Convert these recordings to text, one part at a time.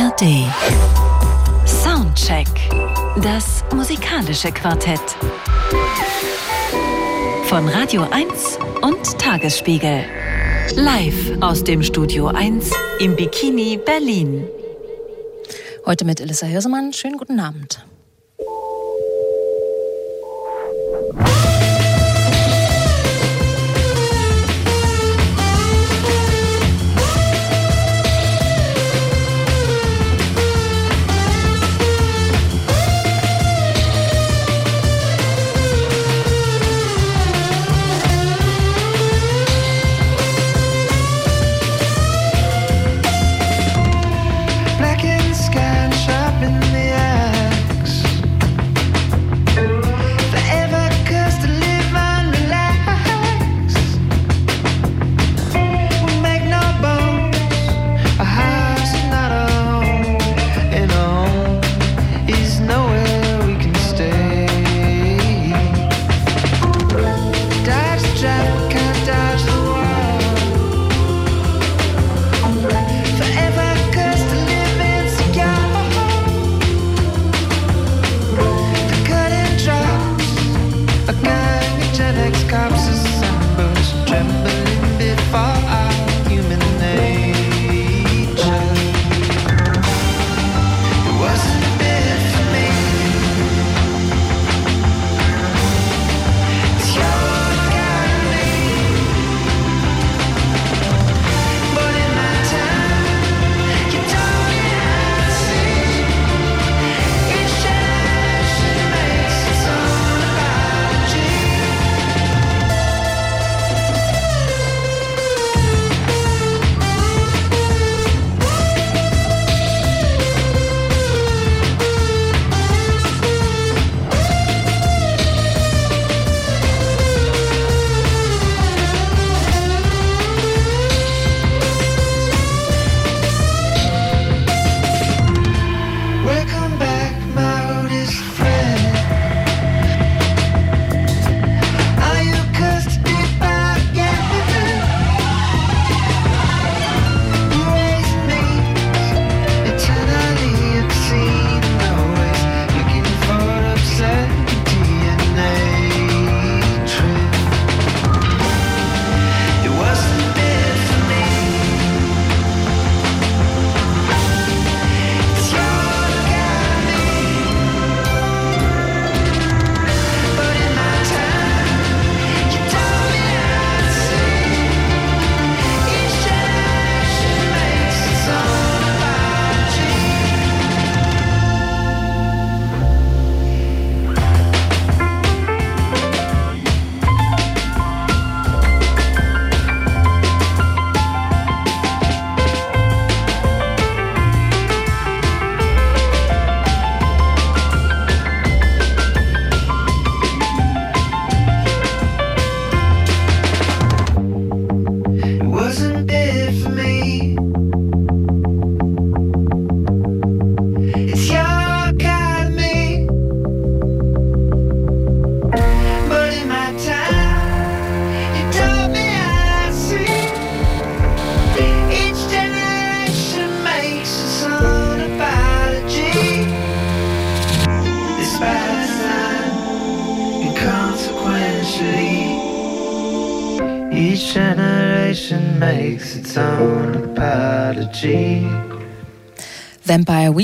ARD. Soundcheck. Das musikalische Quartett. Von Radio 1 und Tagesspiegel. Live aus dem Studio 1 im Bikini Berlin. Heute mit Elissa Hirsemann. Schönen guten Abend.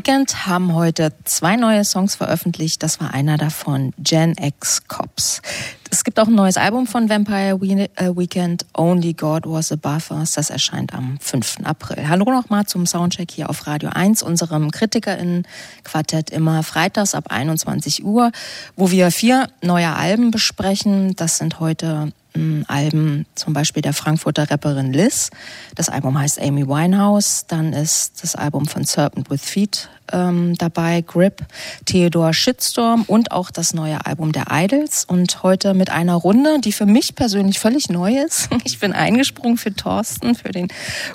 Weekend haben heute zwei neue Songs veröffentlicht. Das war einer davon, Gen X Cops. Es gibt auch ein neues Album von Vampire äh, Weekend, Only God Was Above Us. Das erscheint am 5. April. Hallo nochmal zum Soundcheck hier auf Radio 1, unserem KritikerInnen-Quartett immer freitags ab 21 Uhr, wo wir vier neue Alben besprechen. Das sind heute Alben, zum Beispiel der Frankfurter Rapperin Liz. Das Album heißt Amy Winehouse. Dann ist das Album von Serpent with Feet ähm, dabei, Grip, Theodor Shitstorm und auch das neue Album der Idols. Und heute mit einer Runde, die für mich persönlich völlig neu ist. Ich bin eingesprungen für Thorsten, für den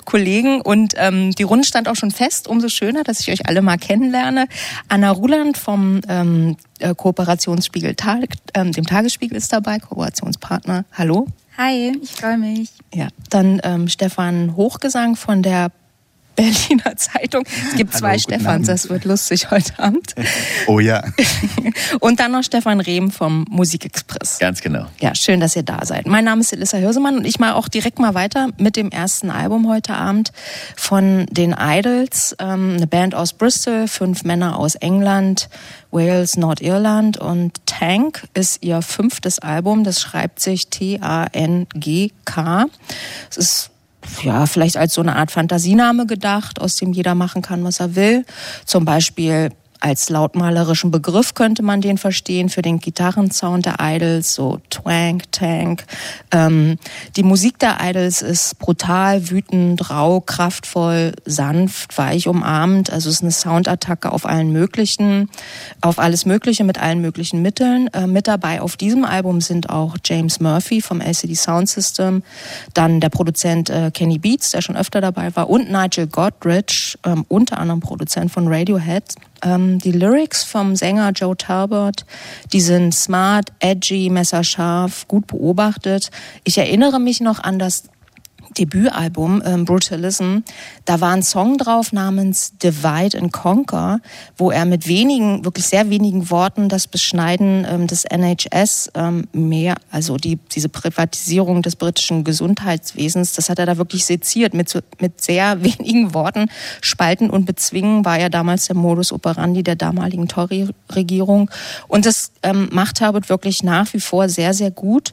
Kollegen. Und ähm, die Runde stand auch schon fest. Umso schöner, dass ich euch alle mal kennenlerne. Anna Ruland vom ähm, äh, Kooperationsspiegel, Tag, ähm, dem Tagesspiegel ist dabei, Kooperationspartner. Hallo. Hi, ich freue mich. Ja, dann ähm, Stefan Hochgesang von der Berliner Zeitung. Es gibt zwei Stefans, das wird lustig heute Abend. Oh ja. Und dann noch Stefan Rehm vom Musikexpress. Ganz genau. Ja, schön, dass ihr da seid. Mein Name ist Elissa Hirsemann und ich mache auch direkt mal weiter mit dem ersten Album heute Abend von den Idols. Ähm, eine Band aus Bristol, fünf Männer aus England, Wales, Nordirland und Tank ist ihr fünftes Album. Das schreibt sich T-A-N-G-K. Es ist ja, vielleicht als so eine Art Fantasiename gedacht, aus dem jeder machen kann, was er will. Zum Beispiel als lautmalerischen Begriff könnte man den verstehen für den Gitarrensound der Idols, so Twank, Tank. Ähm, die Musik der Idols ist brutal, wütend, rau, kraftvoll, sanft, weich, umarmend. Also es ist eine Soundattacke auf allen möglichen, auf alles Mögliche mit allen möglichen Mitteln. Äh, mit dabei auf diesem Album sind auch James Murphy vom LCD Sound System, dann der Produzent äh, Kenny Beats, der schon öfter dabei war, und Nigel Godrich, äh, unter anderem Produzent von Radiohead. Ähm, die Lyrics vom Sänger Joe Talbot, die sind smart, edgy, messerscharf, gut beobachtet. Ich erinnere mich noch an das Debütalbum ähm, Brutalism, da war ein Song drauf namens Divide and Conquer, wo er mit wenigen, wirklich sehr wenigen Worten das Beschneiden ähm, des NHS ähm, mehr, also die, diese Privatisierung des britischen Gesundheitswesens, das hat er da wirklich seziert. Mit, mit sehr wenigen Worten spalten und bezwingen war ja damals der Modus operandi der damaligen Tory-Regierung. Und das ähm, macht Herbert wirklich nach wie vor sehr, sehr gut.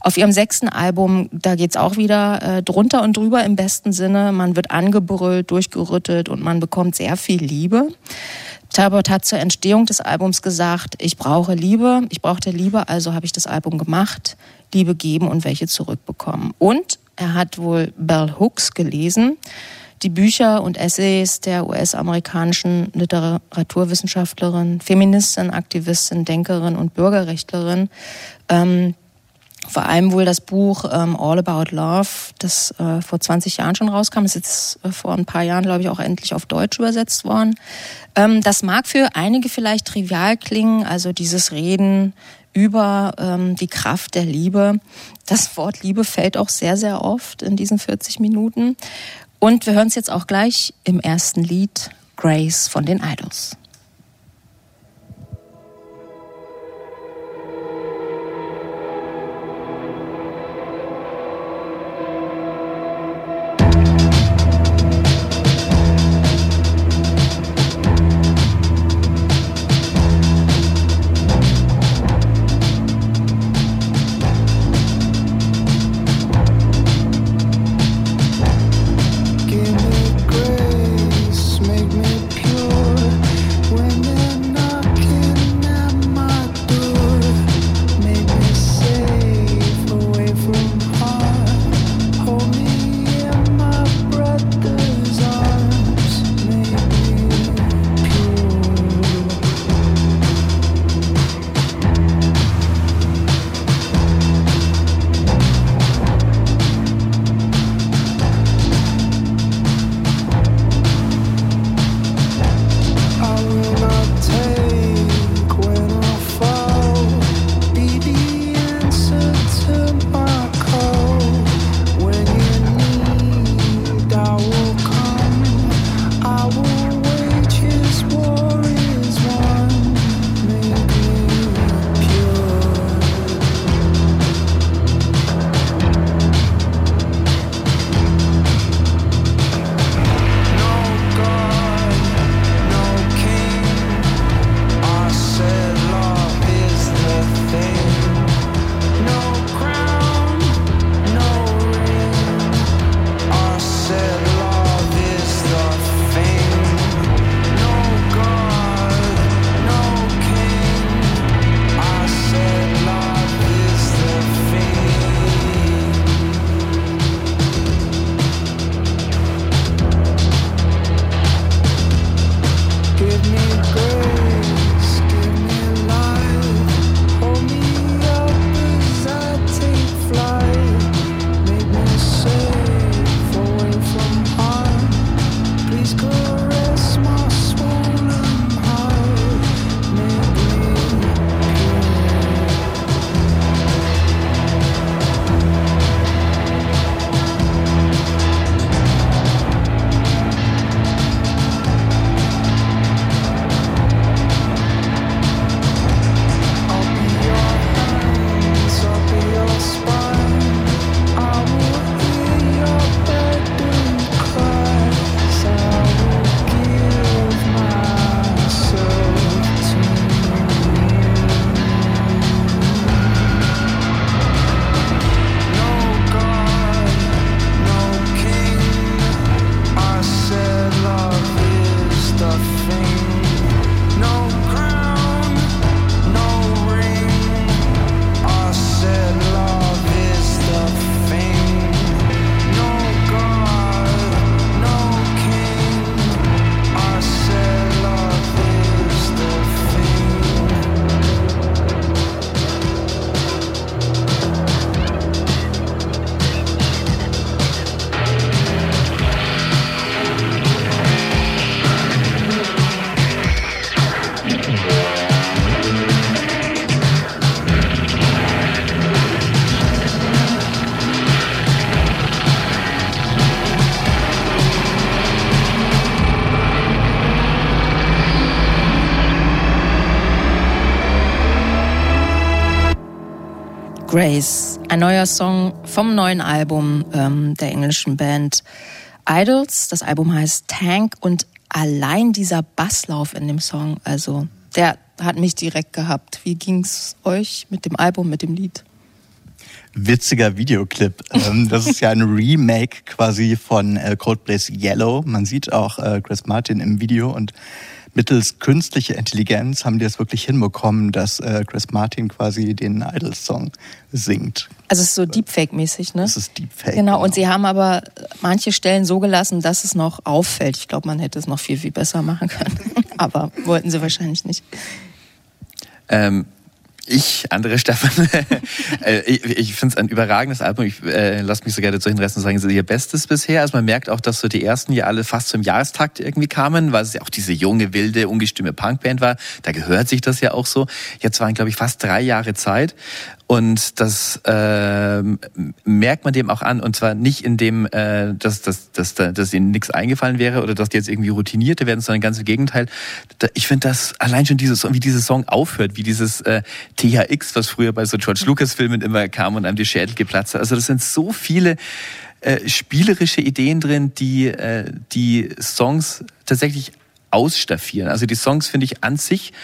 Auf ihrem sechsten Album, da geht's auch wieder äh, drunter und drüber im besten Sinne. Man wird angebrüllt, durchgerüttelt und man bekommt sehr viel Liebe. Talbot hat zur Entstehung des Albums gesagt, ich brauche Liebe, ich brauchte Liebe, also habe ich das Album gemacht, Liebe geben und welche zurückbekommen. Und er hat wohl Bell Hooks gelesen, die Bücher und Essays der US-amerikanischen Literaturwissenschaftlerin, Feministin, Aktivistin, Denkerin und Bürgerrechtlerin. Ähm, vor allem wohl das Buch ähm, All About Love, das äh, vor 20 Jahren schon rauskam, ist jetzt äh, vor ein paar Jahren, glaube ich, auch endlich auf Deutsch übersetzt worden. Ähm, das mag für einige vielleicht trivial klingen, also dieses Reden über ähm, die Kraft der Liebe. Das Wort Liebe fällt auch sehr, sehr oft in diesen 40 Minuten. Und wir hören es jetzt auch gleich im ersten Lied Grace von den Idols. Grace, ein neuer Song vom neuen Album ähm, der englischen Band Idols. Das Album heißt Tank und allein dieser Basslauf in dem Song, also der hat mich direkt gehabt. Wie ging's euch mit dem Album, mit dem Lied? Witziger Videoclip. Ähm, das ist ja ein Remake quasi von äh, Coldplay's Yellow. Man sieht auch äh, Chris Martin im Video und mittels künstlicher Intelligenz haben die es wirklich hinbekommen, dass äh, Chris Martin quasi den Idols-Song singt. Also es ist so Deepfake-mäßig, ne? Das ist Deepfake. Genau, genau, und sie haben aber manche Stellen so gelassen, dass es noch auffällt. Ich glaube, man hätte es noch viel, viel besser machen können. aber wollten sie wahrscheinlich nicht. Ähm, ich, andere Stefan, äh, ich, ich finde es ein überragendes Album. Ich äh, lasse mich sogar dazu hinreißen, sagen, es ist ihr Bestes bisher. Also man merkt auch, dass so die ersten ja alle fast zum Jahrestakt irgendwie kamen, weil es ja auch diese junge, wilde, ungestüme Punkband war. Da gehört sich das ja auch so. Jetzt waren, glaube ich, fast drei Jahre Zeit. Und das äh, merkt man dem auch an. Und zwar nicht in dem, äh, dass, dass, dass, dass ihnen nichts eingefallen wäre oder dass die jetzt irgendwie routinierte werden, sondern ganz im Gegenteil. Ich finde das allein schon dieses, wie dieser Song aufhört, wie dieses äh, THX, was früher bei so George Lucas-Filmen immer kam und einem die Schädel geplatzt hat. Also das sind so viele äh, spielerische Ideen drin, die äh, die Songs tatsächlich ausstaffieren. Also die Songs finde ich an sich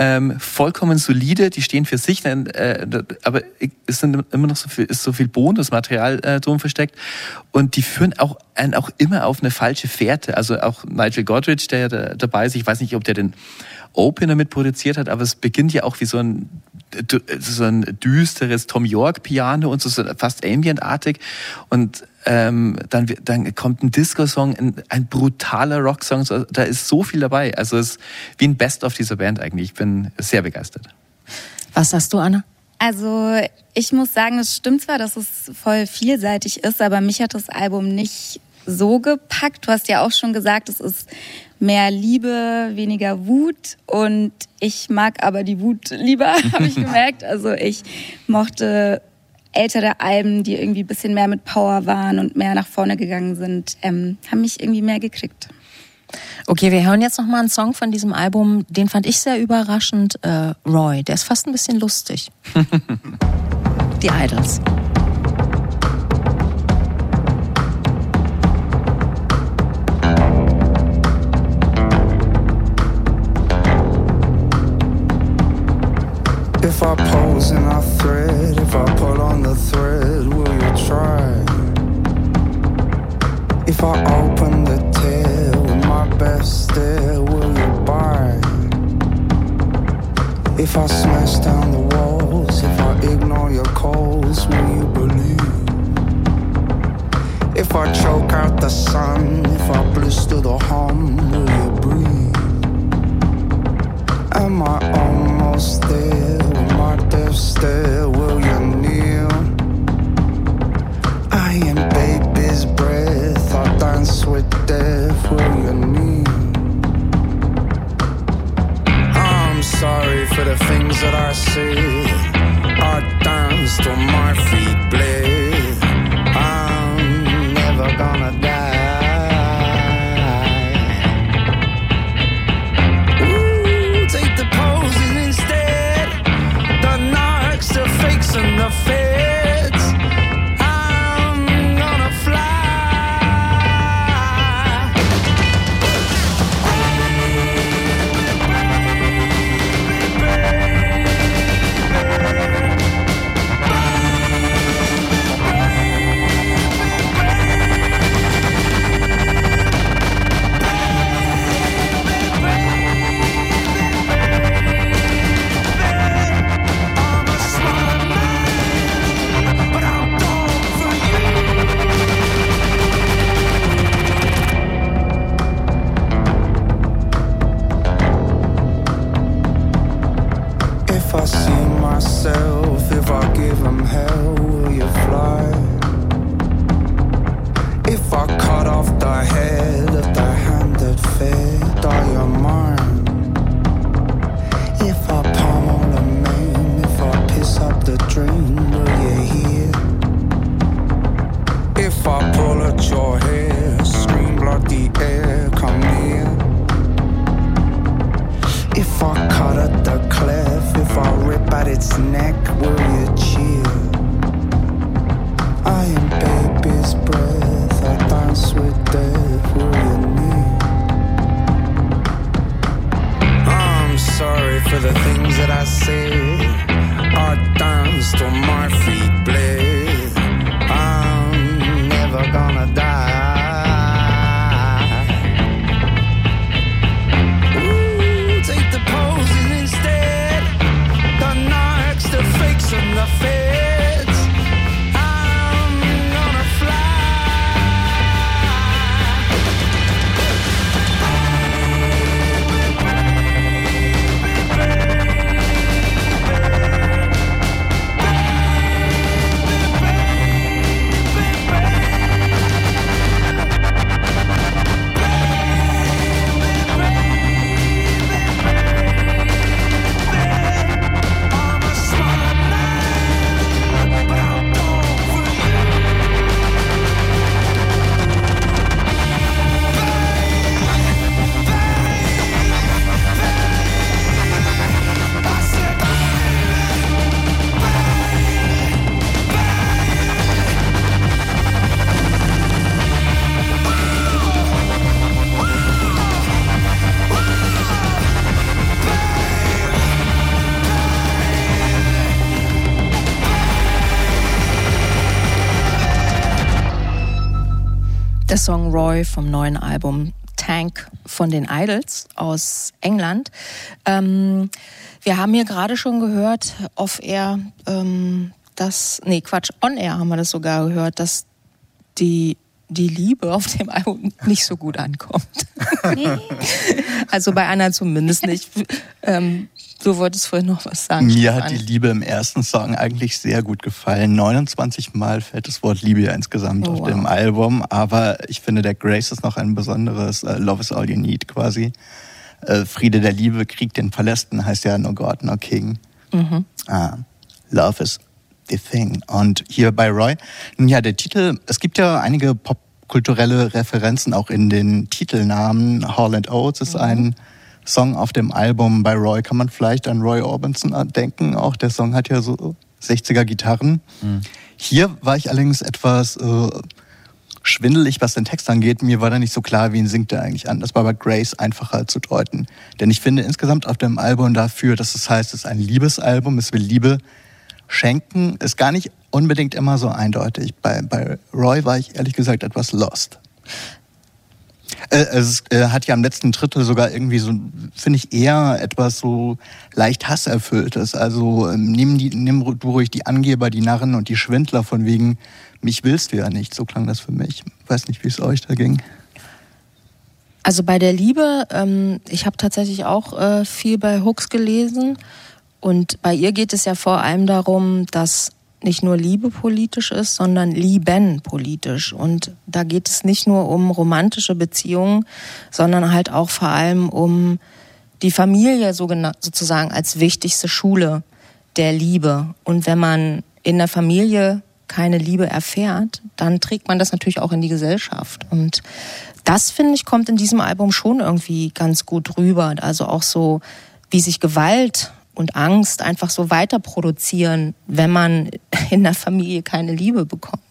ähm, vollkommen solide, die stehen für sich, äh, aber es sind immer noch so viel, ist so viel Bonusmaterial äh, drum versteckt und die führen auch einen auch immer auf eine falsche Fährte. Also auch Nigel Godrich, der da, dabei ist, ich weiß nicht, ob der den Opener mit produziert hat, aber es beginnt ja auch wie so ein so ein düsteres Tom York Piano und so fast ambientartig und ähm, dann, dann kommt ein Disco-Song, ein, ein, brutaler Rock-Song, so, da ist so viel dabei. Also es ist wie ein Best-of dieser Band eigentlich. Ich bin sehr begeistert. Was sagst du, Anna? Also ich muss sagen, es stimmt zwar, dass es voll vielseitig ist, aber mich hat das Album nicht so gepackt. Du hast ja auch schon gesagt, es ist mehr Liebe, weniger Wut und ich mag aber die Wut lieber, habe ich gemerkt. Also ich mochte ältere Alben, die irgendwie ein bisschen mehr mit Power waren und mehr nach vorne gegangen sind, ähm, haben mich irgendwie mehr gekriegt. Okay, wir hören jetzt noch mal einen Song von diesem Album, den fand ich sehr überraschend. Äh, Roy, der ist fast ein bisschen lustig. Die Idols. If I pose and I thread, if I pull on the thread, will you try? If I open the tail with my best stare, will you buy? If I smash down the walls, if I ignore your calls, will you believe? If I choke out the sun, if I blister the hum, will you breathe? Am I almost there? Will my death stare? Will you kneel? I am baby's breath. I dance with death. Will you kneel? I'm sorry for the things that I say. I dance till my feet bleed. I'm never gonna die. in the face. neck will you cheer? I am baby's breath, I dance with death, will you kneel? I'm sorry for the things that I said. I danced on my feet. Song Roy vom neuen Album Tank von den Idols aus England. Ähm, wir haben hier gerade schon gehört, off-air, ähm, dass, nee, Quatsch, on-air haben wir das sogar gehört, dass die, die Liebe auf dem Album nicht so gut ankommt. also bei Anna zumindest nicht. ähm, du wolltest vorhin noch was sagen. Mir hat Stefan. die Liebe im ersten Song eigentlich sehr gut gefallen. 29 Mal fällt das Wort Liebe ja insgesamt Oh, auf wow. dem Album, aber ich finde, der Grace ist noch ein besonderes äh, Love is all you need quasi. Äh, Friede der Liebe, Krieg den Verlässten heißt ja No God, No King. Mhm. Ah, Love is the thing. Und hier bei Roy, nun ja, der Titel, es gibt ja einige popkulturelle Referenzen auch in den Titelnamen. Hall and Oates ist ein Song auf dem Album. Bei Roy kann man vielleicht an Roy Orbison denken. Auch der Song hat ja so 60er Gitarren. Hier war ich allerdings etwas äh, schwindelig, was den Text angeht. Mir war da nicht so klar, wen singt er eigentlich an. Das war bei Grace einfacher zu deuten. Denn ich finde insgesamt auf dem Album dafür, dass es heißt, es ist ein Liebesalbum, es will Liebe schenken, ist gar nicht unbedingt immer so eindeutig. Bei, bei Roy war ich ehrlich gesagt etwas lost. Äh, Es äh, hat ja am letzten Drittel sogar irgendwie so, finde ich, eher etwas so leicht hasserfülltes. Also ähm, nimm, die, nimm du ruhig die Angeber, die Narren und die Schwindler von wegen, mich willst du ja nicht. So klang das für mich. Weiß nicht, wie es euch da ging. Also bei der Liebe, ähm, ich habe tatsächlich auch äh, viel bei Hooks gelesen und bei ihr geht es ja vor allem darum, dass nicht nur Liebe politisch ist, sondern Lieben politisch. Und da geht es nicht nur um romantische Beziehungen, sondern halt auch vor allem um die Familie sozusagen als wichtigste Schule der Liebe. Und wenn man in der Familie keine Liebe erfährt, dann trägt man das natürlich auch in die Gesellschaft. Und das, finde ich, kommt in diesem Album schon irgendwie ganz gut rüber. Also auch so, wie sich Gewalt und Angst einfach so weiter produzieren, wenn man in der Familie keine Liebe bekommt.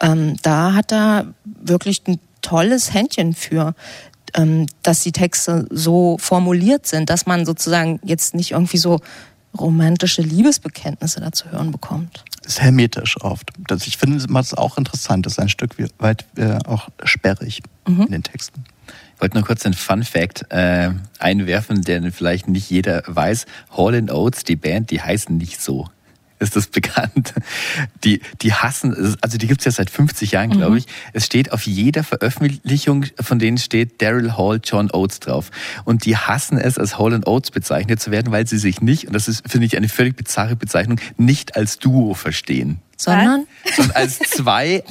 Ähm, da hat er wirklich ein tolles Händchen für, ähm, dass die Texte so formuliert sind, dass man sozusagen jetzt nicht irgendwie so romantische Liebesbekenntnisse dazu hören bekommt. Ist hermetisch oft. Das, ich finde es auch interessant, ist ein Stück weit äh, auch sperrig in den Texten. Ich wollte nur kurz einen Fun Fact äh, einwerfen, den vielleicht nicht jeder weiß. Hall Oates, die Band, die heißen nicht so. Ist das bekannt? Die, die hassen, also die gibt's ja seit 50 Jahren, glaube ich. Es steht auf jeder Veröffentlichung, von denen steht Daryl Hall, John Oates drauf. Und die hassen es, als Hall Oates bezeichnet zu werden, weil sie sich nicht, und das ist, finde ich, eine völlig bizarre Bezeichnung, nicht als Duo verstehen Sondern sondern als zwei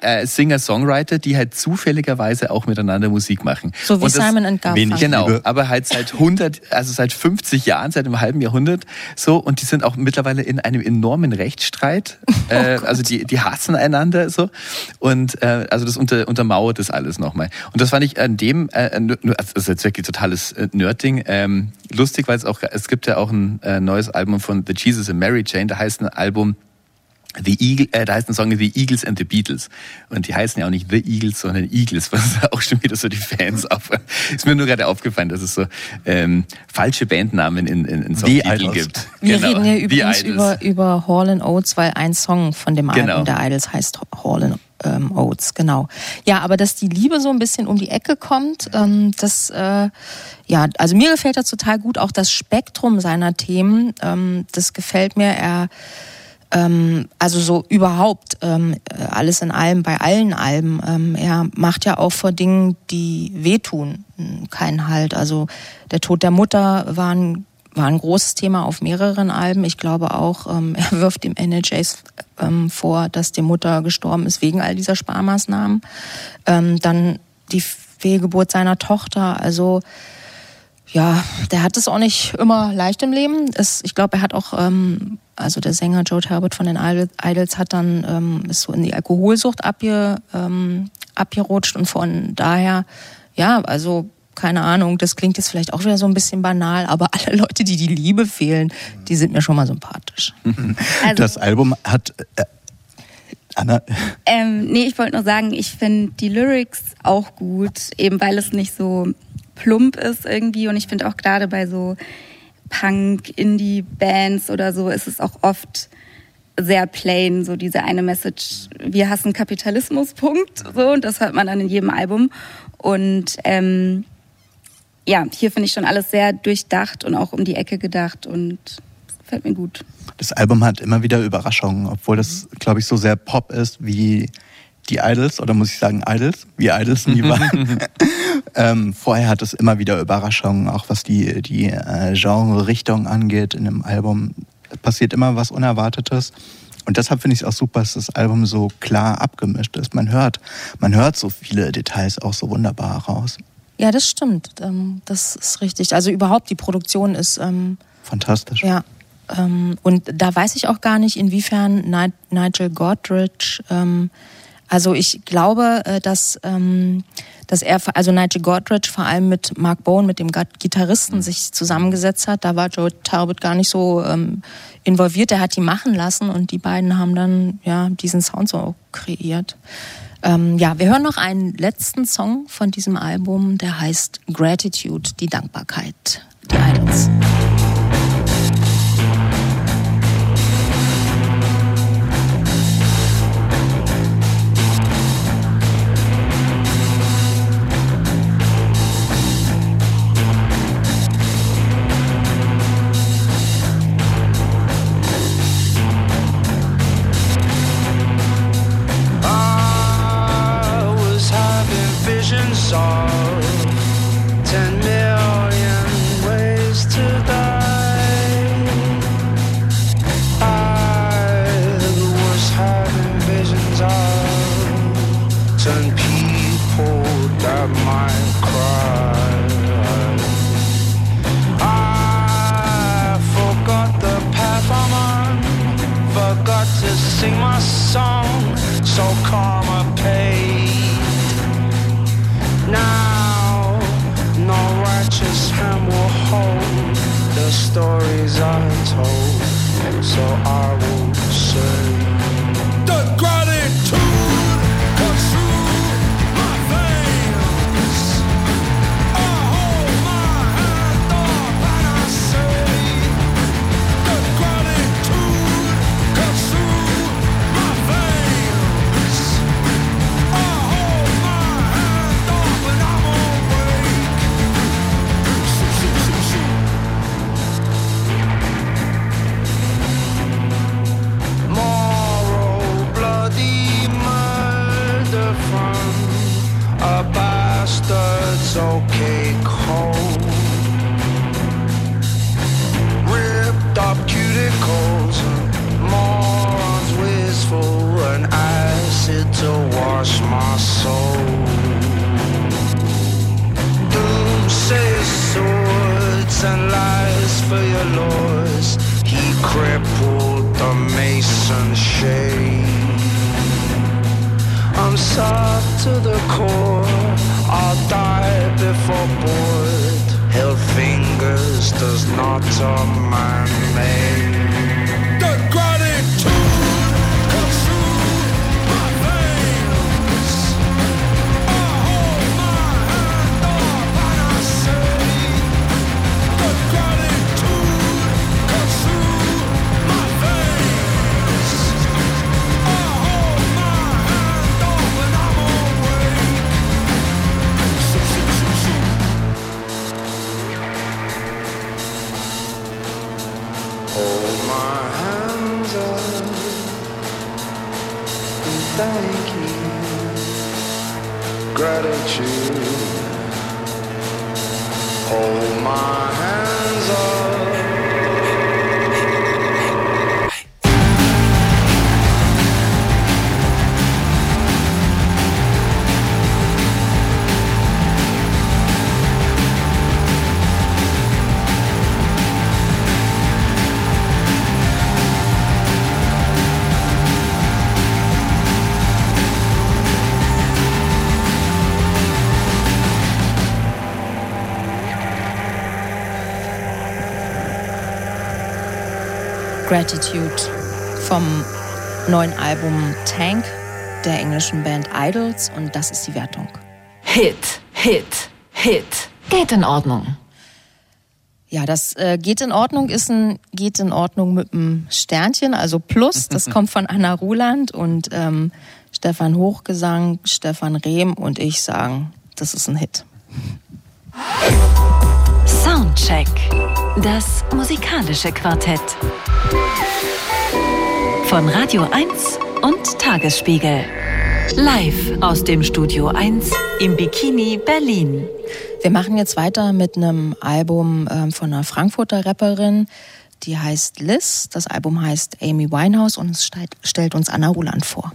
äh, Singer-Songwriter, die halt zufälligerweise auch miteinander Musik machen. so wie Und das- Simon and Garfunkel. Genau, aber halt seit 100, also seit 50 Jahren, seit einem halben Jahrhundert so und die sind auch mittlerweile in einem enormen Rechtsstreit. Oh äh, also die, die hassen einander so und äh, also das unter, untermauert das alles nochmal. Und das fand ich an dem, äh, also das ist jetzt wirklich totales äh, Nerdding, ähm, lustig, weil es auch, es gibt ja auch ein äh, neues Album von The Jesus and Mary Chain, da heißt ein Album The Eagle, äh, da heißt ein Song The Eagles and the Beatles. Und die heißen ja auch nicht The Eagles, sondern Eagles, was auch schon wieder so die Fans auf. Ist mir nur gerade aufgefallen, dass es so ähm, falsche Bandnamen in, in, in Songtiteln gibt. Wir genau. reden hier übrigens über, über Hall Oates, weil ein Song von dem genau. Album der Idols heißt Hall ähm, Oates, genau. Ja, aber dass die Liebe so ein bisschen um die Ecke kommt, ähm, das, äh, ja, also mir gefällt das total gut, auch das Spektrum seiner Themen, ähm, das gefällt mir. Er ähm, also so überhaupt ähm, alles in allem, bei allen Alben. Ähm, er macht ja auch vor Dingen, die wehtun, keinen Halt. Also der Tod der Mutter war ein, war ein großes Thema auf mehreren Alben. Ich glaube auch, ähm, er wirft dem NHS ähm, vor, dass die Mutter gestorben ist wegen all dieser Sparmaßnahmen. Ähm, dann die Fehlgeburt seiner Tochter. Also ja, der hat es auch nicht immer leicht im Leben. Es, ich glaube, er hat auch, ähm, also der Sänger Joe Talbot von den Idols hat dann ähm, ist so in die Alkoholsucht abge, ähm, abgerutscht und von daher, ja, also keine Ahnung, das klingt jetzt vielleicht auch wieder so ein bisschen banal, aber alle Leute, die die Liebe fehlen, die sind mir schon mal sympathisch. Also, das Album hat äh, Anna? Ähm, nee, ich wollte nur sagen, ich finde die Lyrics auch gut, eben weil es nicht so plump ist irgendwie. Und ich finde auch gerade bei so Punk, Indie-Bands oder so ist es auch oft sehr plain, so diese eine Message, wir hassen Kapitalismus, Punkt. So, und das hört man dann in jedem Album. Und ähm, ja, hier finde ich schon alles sehr durchdacht und auch um die Ecke gedacht und gefällt mir gut. Das Album hat immer wieder Überraschungen, obwohl das, glaube ich, so sehr Pop ist wie die Idols, oder muss ich sagen Idols, wie Idols nie waren. ähm, vorher hat es immer wieder Überraschungen, auch was die, die äh, Genre-Richtung angeht in dem Album. Passiert immer was Unerwartetes. Und deshalb finde ich es auch super, dass das Album so klar abgemischt ist. Man hört, man hört so viele Details auch so wunderbar raus. Ja, das stimmt. Ähm, das ist richtig. Also überhaupt die Produktion ist ähm, fantastisch. Ja. Ähm, und da weiß ich auch gar nicht, inwiefern Nigel Godrich ähm, also ich glaube, äh, dass, ähm, dass er, also Nigel Godrich vor allem mit Mark Bowen, mit dem Gitarristen, mhm. sich zusammengesetzt hat. Da war Joe Talbot gar nicht so ähm, involviert. Er hat die machen lassen und die beiden haben dann ja diesen Sound so kreiert. Ähm, ja, wir hören noch einen letzten Song von diesem Album, der heißt Gratitude, die Dankbarkeit. Die Idols. Gratitude vom neuen Album Tank der englischen Band Idols und das ist die Wertung. Hit, Hit, Hit. Geht in Ordnung. Ja, das äh, geht in Ordnung, ist ein geht in Ordnung mit einem Sternchen, also Plus. Das kommt von Anna Ruland und ähm, Stefan Hochgesang, Stefan Rehm und ich sagen, das ist ein Hit. Soundcheck. Das musikalische Quartett. Von Radio 1 und Tagesspiegel. Live aus dem Studio 1 im Bikini Berlin. Wir machen jetzt weiter mit einem Album ähm, von einer Frankfurter Rapperin, die heißt Liz. Das Album heißt Amy Winehouse und es stellt, uns Anna Ruland vor.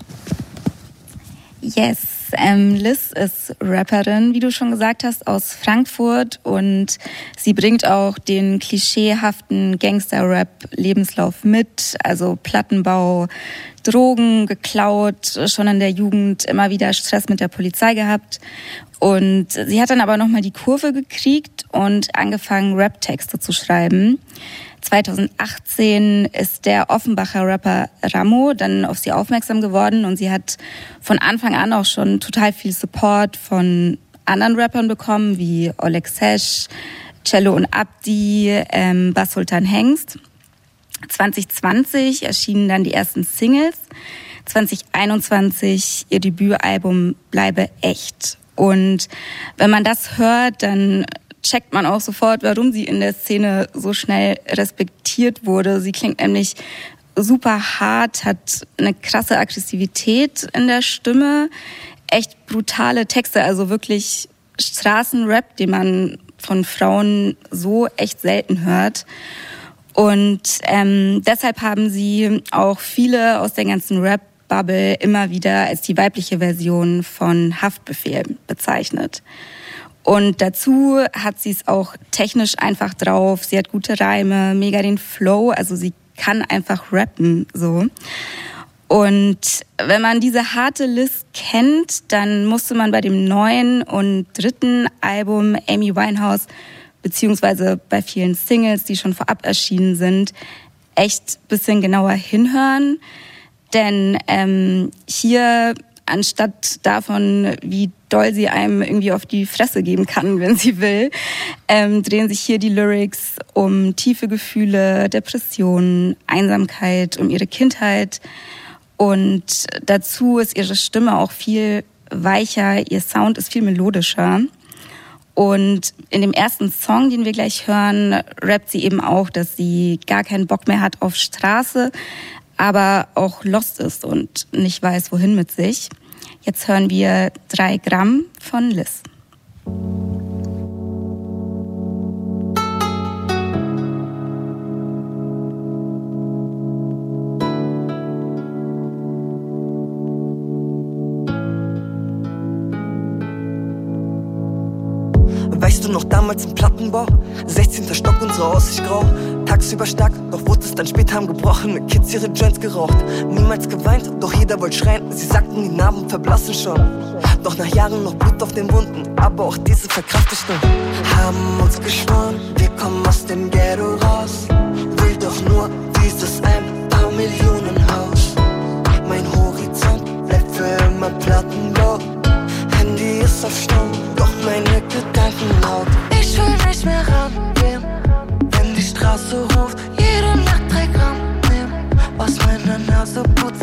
Yes, ähm, Liz ist Rapperin, wie du schon gesagt hast, aus Frankfurt. Und sie bringt auch den klischeehaften Gangster-Rap-Lebenslauf mit, also Plattenbau, Drogen geklaut, schon in der Jugend immer wieder Stress mit der Polizei gehabt. Und sie hat dann aber nochmal die Kurve gekriegt und angefangen, Rap-Texte zu schreiben. 2018 ist der Offenbacher Rapper Ramo dann auf sie aufmerksam geworden und sie hat von Anfang an auch schon total viel Support von anderen Rappern bekommen, wie Oleg Sesh, Cello und Abdi, ähm, Bass Sultan Hengst. 2020 erschienen dann die ersten Singles. 2021 ihr Debütalbum Bleibe echt. Und wenn man das hört, dann checkt man auch sofort, warum sie in der Szene so schnell respektiert wurde. Sie klingt nämlich super hart, hat eine krasse Aggressivität in der Stimme, echt brutale Texte, also wirklich Straßenrap, den man von Frauen so echt selten hört. Und ähm, deshalb haben sie auch viele aus der ganzen Rap-Bubble immer wieder als die weibliche Version von Haftbefehl bezeichnet. Und dazu hat sie es auch technisch einfach drauf. Sie hat gute Reime, mega den Flow, also sie kann einfach rappen, so. Und wenn man diese harte List kennt, dann musste man bei dem neuen und dritten Album Amy Winehouse, beziehungsweise bei vielen Singles, die schon vorab erschienen sind, echt bisschen genauer hinhören. Denn ähm, hier anstatt davon, wie doll sie einem irgendwie auf die Fresse geben kann, wenn sie will, ähm, drehen sich hier die Lyrics um tiefe Gefühle, Depressionen, Einsamkeit, um ihre Kindheit. Und dazu ist ihre Stimme auch viel weicher, ihr Sound ist viel melodischer. Und in dem ersten Song, den wir gleich hören, rappt sie eben auch, dass sie gar keinen Bock mehr hat auf Straße, aber auch lost ist und nicht weiß, wohin mit sich. Jetzt hören wir drei Gramm von Liz. Du noch damals im Plattenbau? 16. Stock, unsere Aussicht grau. Tagsüber stark, doch wurde es dann später haben gebrochen. Mit Kids ihre Joints geraucht. Niemals geweint, doch jeder wollte schreien. Sie sagten, die Narben verblassen schon. Doch nach Jahren noch Blut auf den Wunden. Aber auch diese verkraftet noch. Haben uns geschworen, wir kommen aus dem Ghetto raus. Will doch nur dieses ein paar Millionen Haus. Mein Horizont bleibt für immer Plattenbau. Handy ist auf Stumm, Ich will nicht mehr rangehen, wenn die Straße ruft. Jede Nacht drei Gramm nehmen. Aus meiner Nase Blut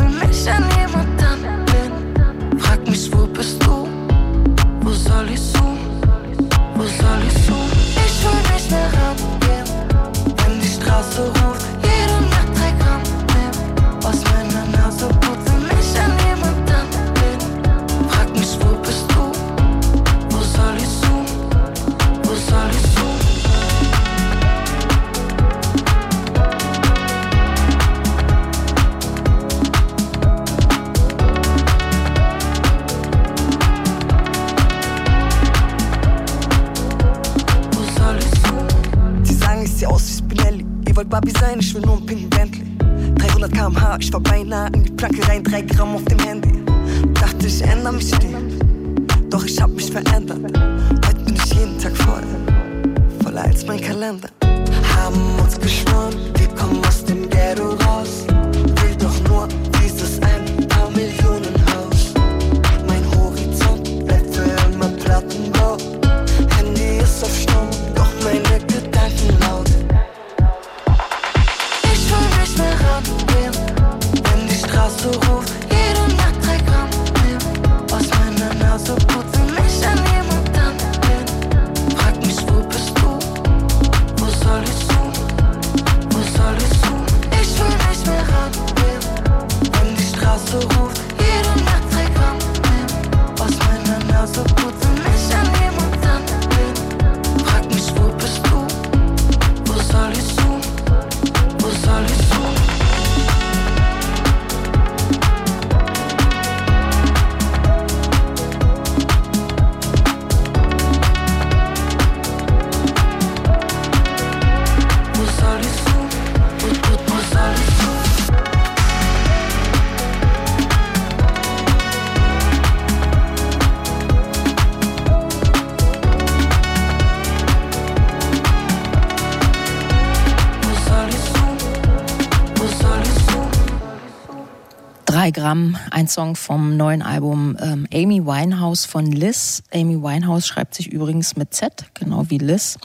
Gramm, ein Song vom neuen Album ähm, Amy Winehouse von Liz. Amy Winehouse schreibt sich übrigens mit Z, genau wie Liz.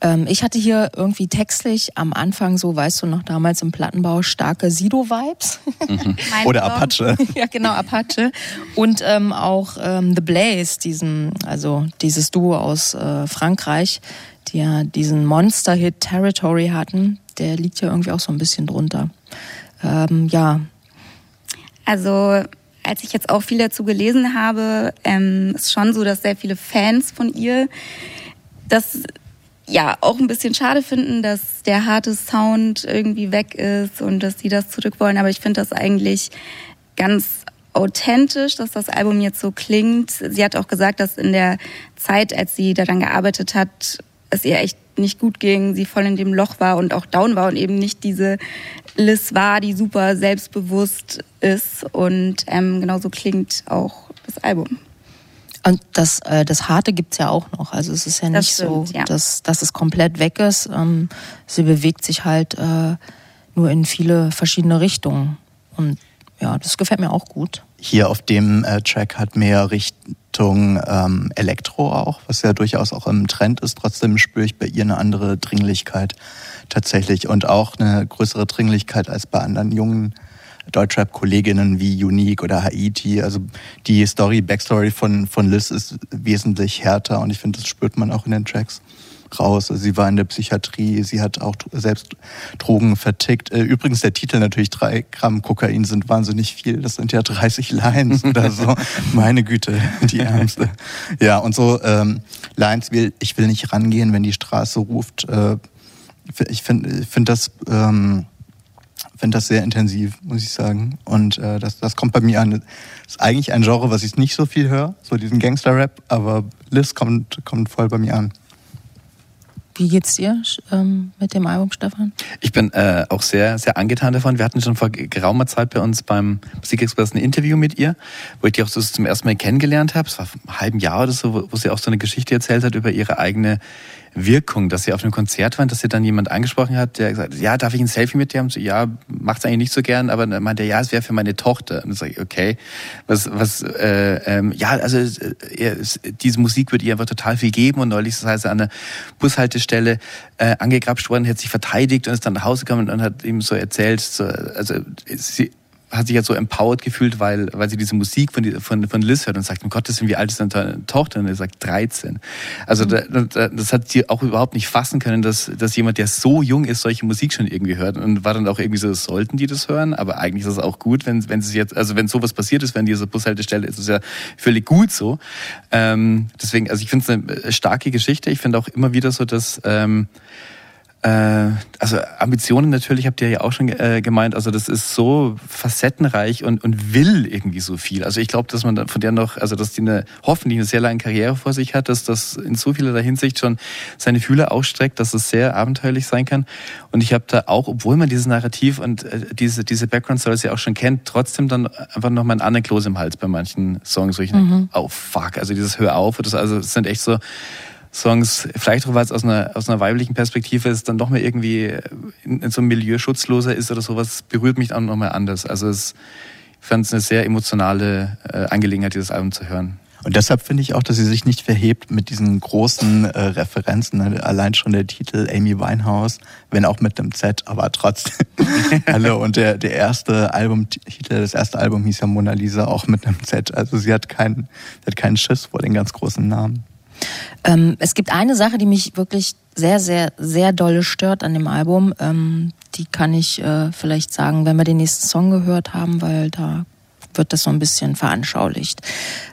Ähm, ich hatte hier irgendwie textlich am Anfang so, weißt du noch, damals im Plattenbau starke Sido-Vibes. Mhm. Oder Apache. ja, genau, Apache. Und ähm, auch ähm, The Blaze, diesen, also dieses Duo aus äh, Frankreich, die ja diesen Monster-Hit Territory hatten, der liegt ja irgendwie auch so ein bisschen drunter. Ähm, ja. Also als ich jetzt auch viel dazu gelesen habe, ähm, ist schon so, dass sehr viele Fans von ihr das ja auch ein bisschen schade finden, dass der harte Sound irgendwie weg ist und dass sie das zurück wollen. Aber ich finde das eigentlich ganz authentisch, dass das Album jetzt so klingt. Sie hat auch gesagt, dass in der Zeit, als sie daran gearbeitet hat, es ihr echt nicht gut ging, sie voll in dem Loch war und auch down war und eben nicht diese Liz war, die super selbstbewusst ist. Und ähm, genauso klingt auch das Album. Und das, äh, das Harte gibt's ja auch noch. Also es ist ja nicht stimmt, so, ja. dass, dass es komplett weg ist. Ähm, sie bewegt sich halt äh, nur in viele verschiedene Richtungen. Und ja, das gefällt mir auch gut. Hier auf dem äh, Track hat mehr Richtung ähm, Elektro auch, was ja durchaus auch im Trend ist. Trotzdem spüre ich bei ihr eine andere Dringlichkeit tatsächlich und auch eine größere Dringlichkeit als bei anderen jungen Deutschrap-Kolleginnen wie Unique oder Haiti. Also die Story, Backstory von, von Liz ist wesentlich härter und ich finde, das spürt man auch in den Tracks raus. Sie war in der Psychiatrie, sie hat auch selbst Drogen vertickt. Äh, Übrigens der Titel natürlich, drei Gramm Kokain sind wahnsinnig viel. Das sind ja 30 Lines oder so. Meine Güte, die Ärmste. Ja, und so ähm, Lines wie, ich will nicht rangehen, wenn die Straße ruft. Äh, ich finde ich find das... Ähm, finde das sehr intensiv, muss ich sagen. Und äh, das, das kommt bei mir an. Das ist eigentlich ein Genre, was ich nicht so viel höre, so diesen Gangster-Rap, aber Liz kommt, kommt voll bei mir an. Wie geht's dir ähm, mit dem Album, Stefan? Ich bin äh, auch sehr, sehr angetan davon. Wir hatten schon vor geraumer Zeit bei uns beim Musikexpress ein Interview mit ihr, wo ich die auch so zum ersten Mal kennengelernt habe. Es war vor einem halben Jahr oder so, wo, wo sie auch so eine Geschichte erzählt hat über ihre eigene Wirkung, dass sie auf einem Konzert waren, dass sie dann jemand angesprochen hat, der gesagt hat, ja, darf ich ein Selfie mit dir haben? So, ja, macht's eigentlich nicht so gern, aber dann meinte er, ja, es wäre für meine Tochter. Und dann sage ich, okay, was, was, äh, ähm, ja, also äh, diese Musik wird ihr einfach total viel geben und neulich ist er an der Bushaltestelle äh, angegrapscht worden, hat sich verteidigt und ist dann nach Hause gekommen und hat ihm so erzählt, so, also sie, hat sich jetzt so empowered gefühlt, weil, weil sie diese Musik von, von, von Liz hört und sagt, um Gottes Willen, wie alt ist deine Tochter? Und er sagt 13. Also mhm. da, das hat sie auch überhaupt nicht fassen können, dass, dass jemand, der so jung ist, solche Musik schon irgendwie hört. Und war dann auch irgendwie so, sollten die das hören? Aber eigentlich ist es auch gut, wenn, wenn sie jetzt, also wenn sowas passiert ist, wenn diese Bushaltestelle ist, ist es ja völlig gut so. Ähm, deswegen, also ich finde es eine starke Geschichte. Ich finde auch immer wieder so, dass ähm, äh, also Ambitionen natürlich habt ihr ja auch schon äh, gemeint. Also das ist so facettenreich und, und will irgendwie so viel. Also ich glaube, dass man von der noch, also dass die eine hoffentlich eine sehr lange Karriere vor sich hat, dass das in so vieler Hinsicht schon seine Fühler ausstreckt, dass es sehr abenteuerlich sein kann. Und ich habe da auch, obwohl man dieses Narrativ und äh, diese diese Background Stories ja auch schon kennt, trotzdem dann einfach noch mal einen anderen Kloß im Hals bei manchen Songs, wo ich mhm. denke, oh fuck, also dieses Hör auf, das also das sind echt so Songs, vielleicht auch weil es aus einer, aus einer weiblichen Perspektive ist, dann doch mal irgendwie in, in so einem Milieu schutzloser ist oder sowas, berührt mich dann nochmal anders. Also es, ich fand es eine sehr emotionale äh, Angelegenheit, dieses Album zu hören. Und deshalb finde ich auch, dass sie sich nicht verhebt mit diesen großen äh, Referenzen. Ne? Allein schon der Titel Amy Winehouse, wenn auch mit einem Z, aber trotzdem. Hallo, und der, der erste Albumtitel, das erste Album hieß ja Mona Lisa auch mit einem Z. Also sie hat keinen, sie hat keinen Schiss vor den ganz großen Namen. Ähm, es gibt eine Sache, die mich wirklich sehr, sehr, sehr dolle stört an dem Album. Ähm, die kann ich äh, vielleicht sagen, wenn wir den nächsten Song gehört haben, weil da wird das so ein bisschen veranschaulicht.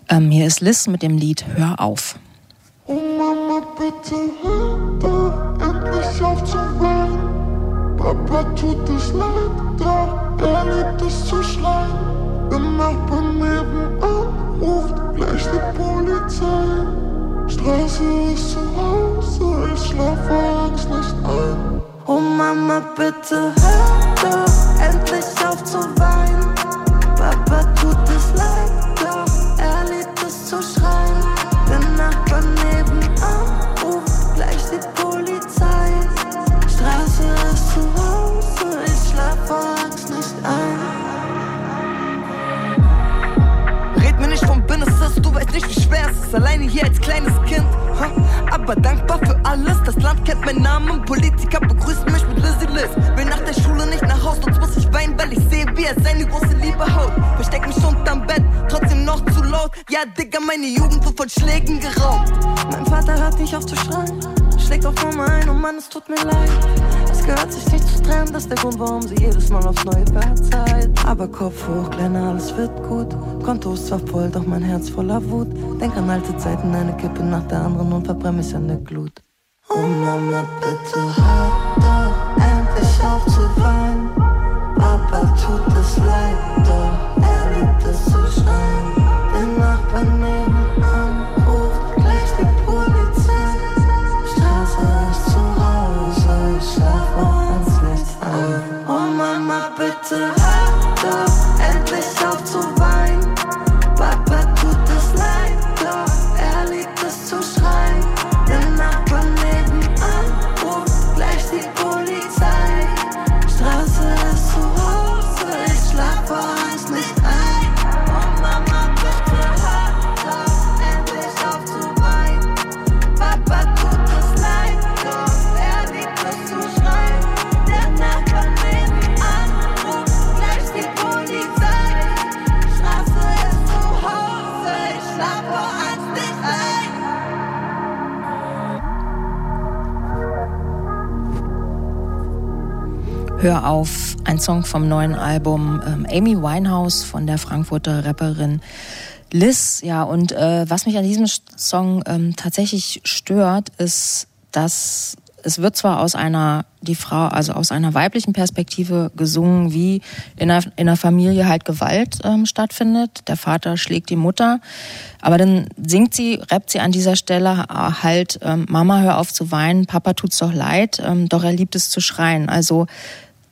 Ähm, hier ist Liz mit dem Lied Hör auf. Oh Mama, bitte hör da endlich auf zu weinen. Papa tut es leid, da er liebt es zu schreien. Der Nachbar nebenan ruft gleich die Polizei. Straße ist zu Hause, ich schlaf abends nicht ein. Oh Mama, bitte hör doch endlich auf zu weinen. Papa tut es nicht auf zu schreien, schlägt auf Nummer ein, oh Mann, es tut mir leid. Es gehört sich nicht zu trennen, das ist der Grund, warum sie jedes Mal aufs Neue verzeiht. Aber Kopf hoch, Kleiner, alles wird gut. Konto ist zwar voll, doch mein Herz voller Wut. Denk an alte Zeiten, eine Kippe nach der anderen und verbrenn mich an der Glut. Oh Mama, bitte hör doch endlich auf zu weinen. Song vom neuen Album ähm, Amy Winehouse von der Frankfurter Rapperin Liz. Ja, und äh, was mich an diesem Song ähm, tatsächlich stört, ist, dass es wird zwar aus einer, die Frau, also aus einer weiblichen Perspektive gesungen, wie in einer, in einer Familie halt Gewalt ähm, stattfindet. Der Vater schlägt die Mutter. Aber dann singt sie, rappt sie an dieser Stelle äh, halt, ähm, Mama, hör auf zu weinen, Papa tut's doch leid, ähm, doch er liebt es zu schreien. Also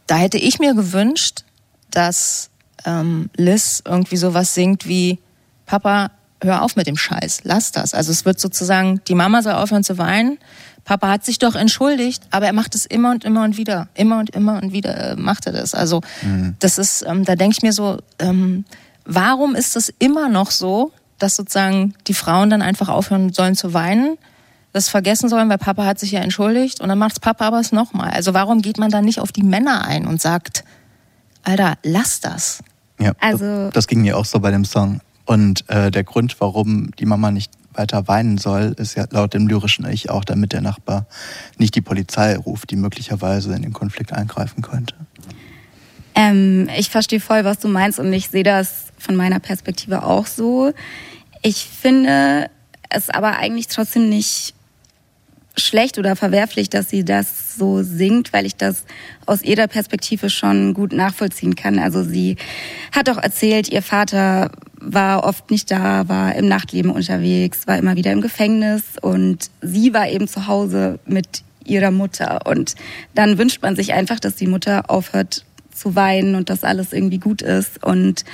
da hätte ich mir gewünscht, dass ähm, Liz irgendwie sowas singt wie Papa, hör auf mit dem Scheiß, lass das. Also es wird sozusagen, die Mama soll aufhören zu weinen. Papa hat sich doch entschuldigt, aber er macht es immer und immer und wieder. Immer und immer und wieder äh, macht er das. Also das ist, ähm, da denke ich mir so, ähm, warum ist es immer noch so, dass sozusagen die Frauen dann einfach aufhören sollen zu weinen? Das vergessen sollen, weil Papa hat sich ja entschuldigt und dann macht's Papa aber es nochmal. Also warum geht man dann nicht auf die Männer ein und sagt, Alter, lass das. Ja, Also- das, das ging mir auch so bei dem Song. Und äh, der Grund, warum die Mama nicht weiter weinen soll, ist ja laut dem lyrischen Ich auch, damit der Nachbar nicht die Polizei ruft, die möglicherweise in den Konflikt eingreifen könnte. Ähm, ich verstehe voll, was du meinst und ich sehe das von meiner Perspektive auch so. Ich finde es aber eigentlich trotzdem nicht schlecht oder verwerflich, dass sie das so singt, weil ich das aus ihrer Perspektive schon gut nachvollziehen kann. Also sie hat auch erzählt, ihr Vater war oft nicht da, war im Nachtleben unterwegs, war immer wieder im Gefängnis und sie war eben zu Hause mit ihrer Mutter. Und dann wünscht man sich einfach, dass die Mutter aufhört zu weinen und dass alles irgendwie gut ist. Und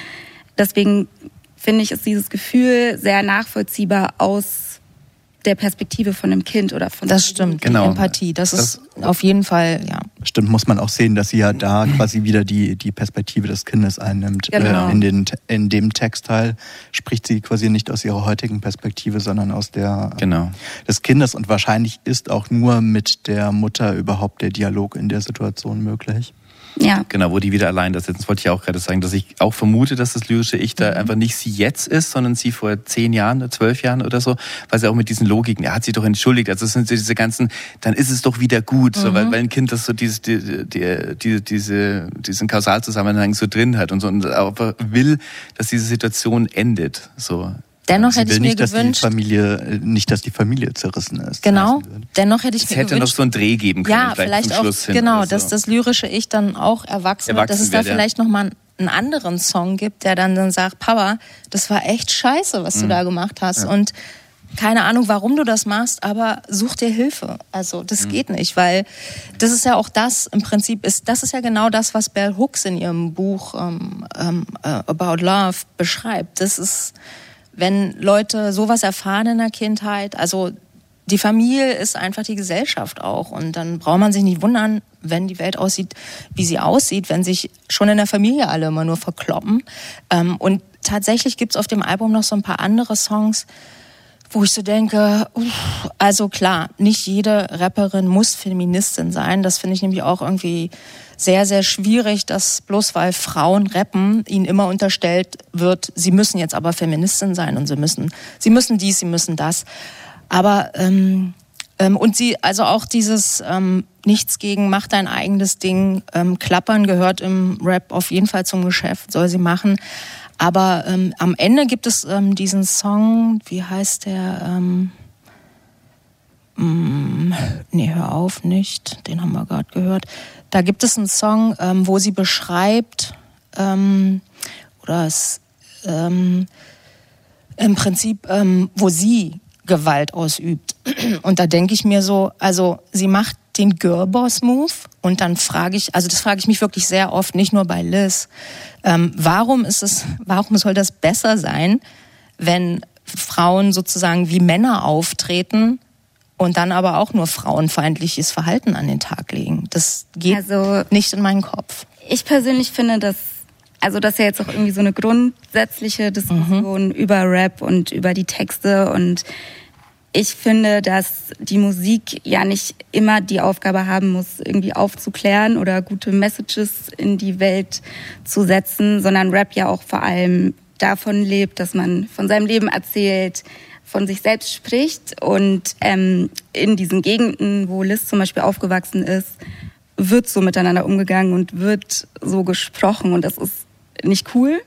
deswegen finde ich, ist dieses Gefühl sehr nachvollziehbar aus der Perspektive von einem Kind oder von Das stimmt, Genau. die Empathie. Das, ist auf jeden Fall, ja. Stimmt, muss man auch sehen, dass sie ja da quasi wieder die, die Perspektive des Kindes einnimmt. Genau. Äh, in, den, in dem Textteil spricht sie quasi nicht aus ihrer heutigen Perspektive, sondern aus der Genau. des Kindes. Und wahrscheinlich ist auch nur mit der Mutter überhaupt der Dialog in der Situation möglich. Ja. Genau, wo die wieder allein da sitzen. Das wollte ich auch gerade sagen, dass ich auch vermute, dass das lyrische Ich da einfach nicht sie jetzt ist, sondern sie vor zehn Jahren, zwölf Jahren oder so, weil sie auch mit diesen Logiken, er hat sich doch entschuldigt, also das sind so diese ganzen, dann ist es doch wieder gut, so, weil, weil ein Kind das so dieses, die, die, die, diese, diesen Kausalzusammenhang so drin hat und so und will, dass diese Situation endet. So. Dennoch sie hätte will ich mir nicht, dass die gewünscht, Familie, nicht, dass die Familie zerrissen ist. genau, dennoch hätte ich Es mir hätte noch gewünscht, so einen Dreh geben können, ja, vielleicht, vielleicht zum auch, Schluss hin. genau, so. dass das lyrische Ich dann auch erwachsen, wird, dass Erwachsen es da ja. vielleicht nochmal einen anderen Song gibt, der dann, dann sagt, Papa, das war echt scheiße, was du Mhm. da gemacht hast und keine Ahnung, warum du das machst, aber such dir Hilfe. Also das Mhm. geht nicht, weil das ist ja auch das im Prinzip ist, das ist ja genau das, was Bell Hooks in ihrem Buch ähm, ähm, äh, About Love beschreibt. Das ist, wenn Leute sowas erfahren in der Kindheit, also die Familie ist einfach die Gesellschaft auch. Und dann braucht man sich nicht wundern, wenn die Welt aussieht, wie sie aussieht, wenn sich schon in der Familie alle immer nur verkloppen. Ähm, und tatsächlich gibt's auf dem Album noch so ein paar andere Songs, wo ich so denke, uff, also klar, nicht jede Rapperin muss Feministin sein. Das finde ich nämlich auch irgendwie sehr, sehr schwierig, dass bloß weil Frauen rappen, ihnen immer unterstellt wird, sie müssen jetzt aber Feministin sein und sie müssen, sie müssen dies, sie müssen das. Aber ähm, ähm, und sie, also auch dieses ähm, Nichts gegen, mach dein eigenes Ding, ähm, Klappern gehört im Rap auf jeden Fall zum Geschäft, soll sie machen. Aber ähm, am Ende gibt es ähm, diesen Song, wie heißt der? Ähm, mm, nee, hör auf, nicht. Den haben wir gerade gehört. Da gibt es einen Song, ähm, wo sie beschreibt, ähm, oder es, ähm, im Prinzip, ähm, wo sie Gewalt ausübt. Und da denke ich mir so, also sie macht den Girlboss-Move und dann frage ich, also das frage ich mich wirklich sehr oft, nicht nur bei Liz, ähm, warum ist es, warum soll das besser sein, wenn Frauen sozusagen wie Männer auftreten und dann aber auch nur frauenfeindliches Verhalten an den Tag legen? Das geht Also- nicht in meinen Kopf. Ich persönlich finde, dass also das ist ja jetzt auch irgendwie so eine grundsätzliche Diskussion über Rap und über die Texte und ich finde, dass die Musik ja nicht immer die Aufgabe haben muss, irgendwie aufzuklären oder gute Messages in die Welt zu setzen, sondern Rap ja auch vor allem davon lebt, dass man von seinem Leben erzählt, von sich selbst spricht und ähm, in diesen Gegenden, wo Liz zum Beispiel aufgewachsen ist, wird so miteinander umgegangen und wird so gesprochen und das ist nicht cool,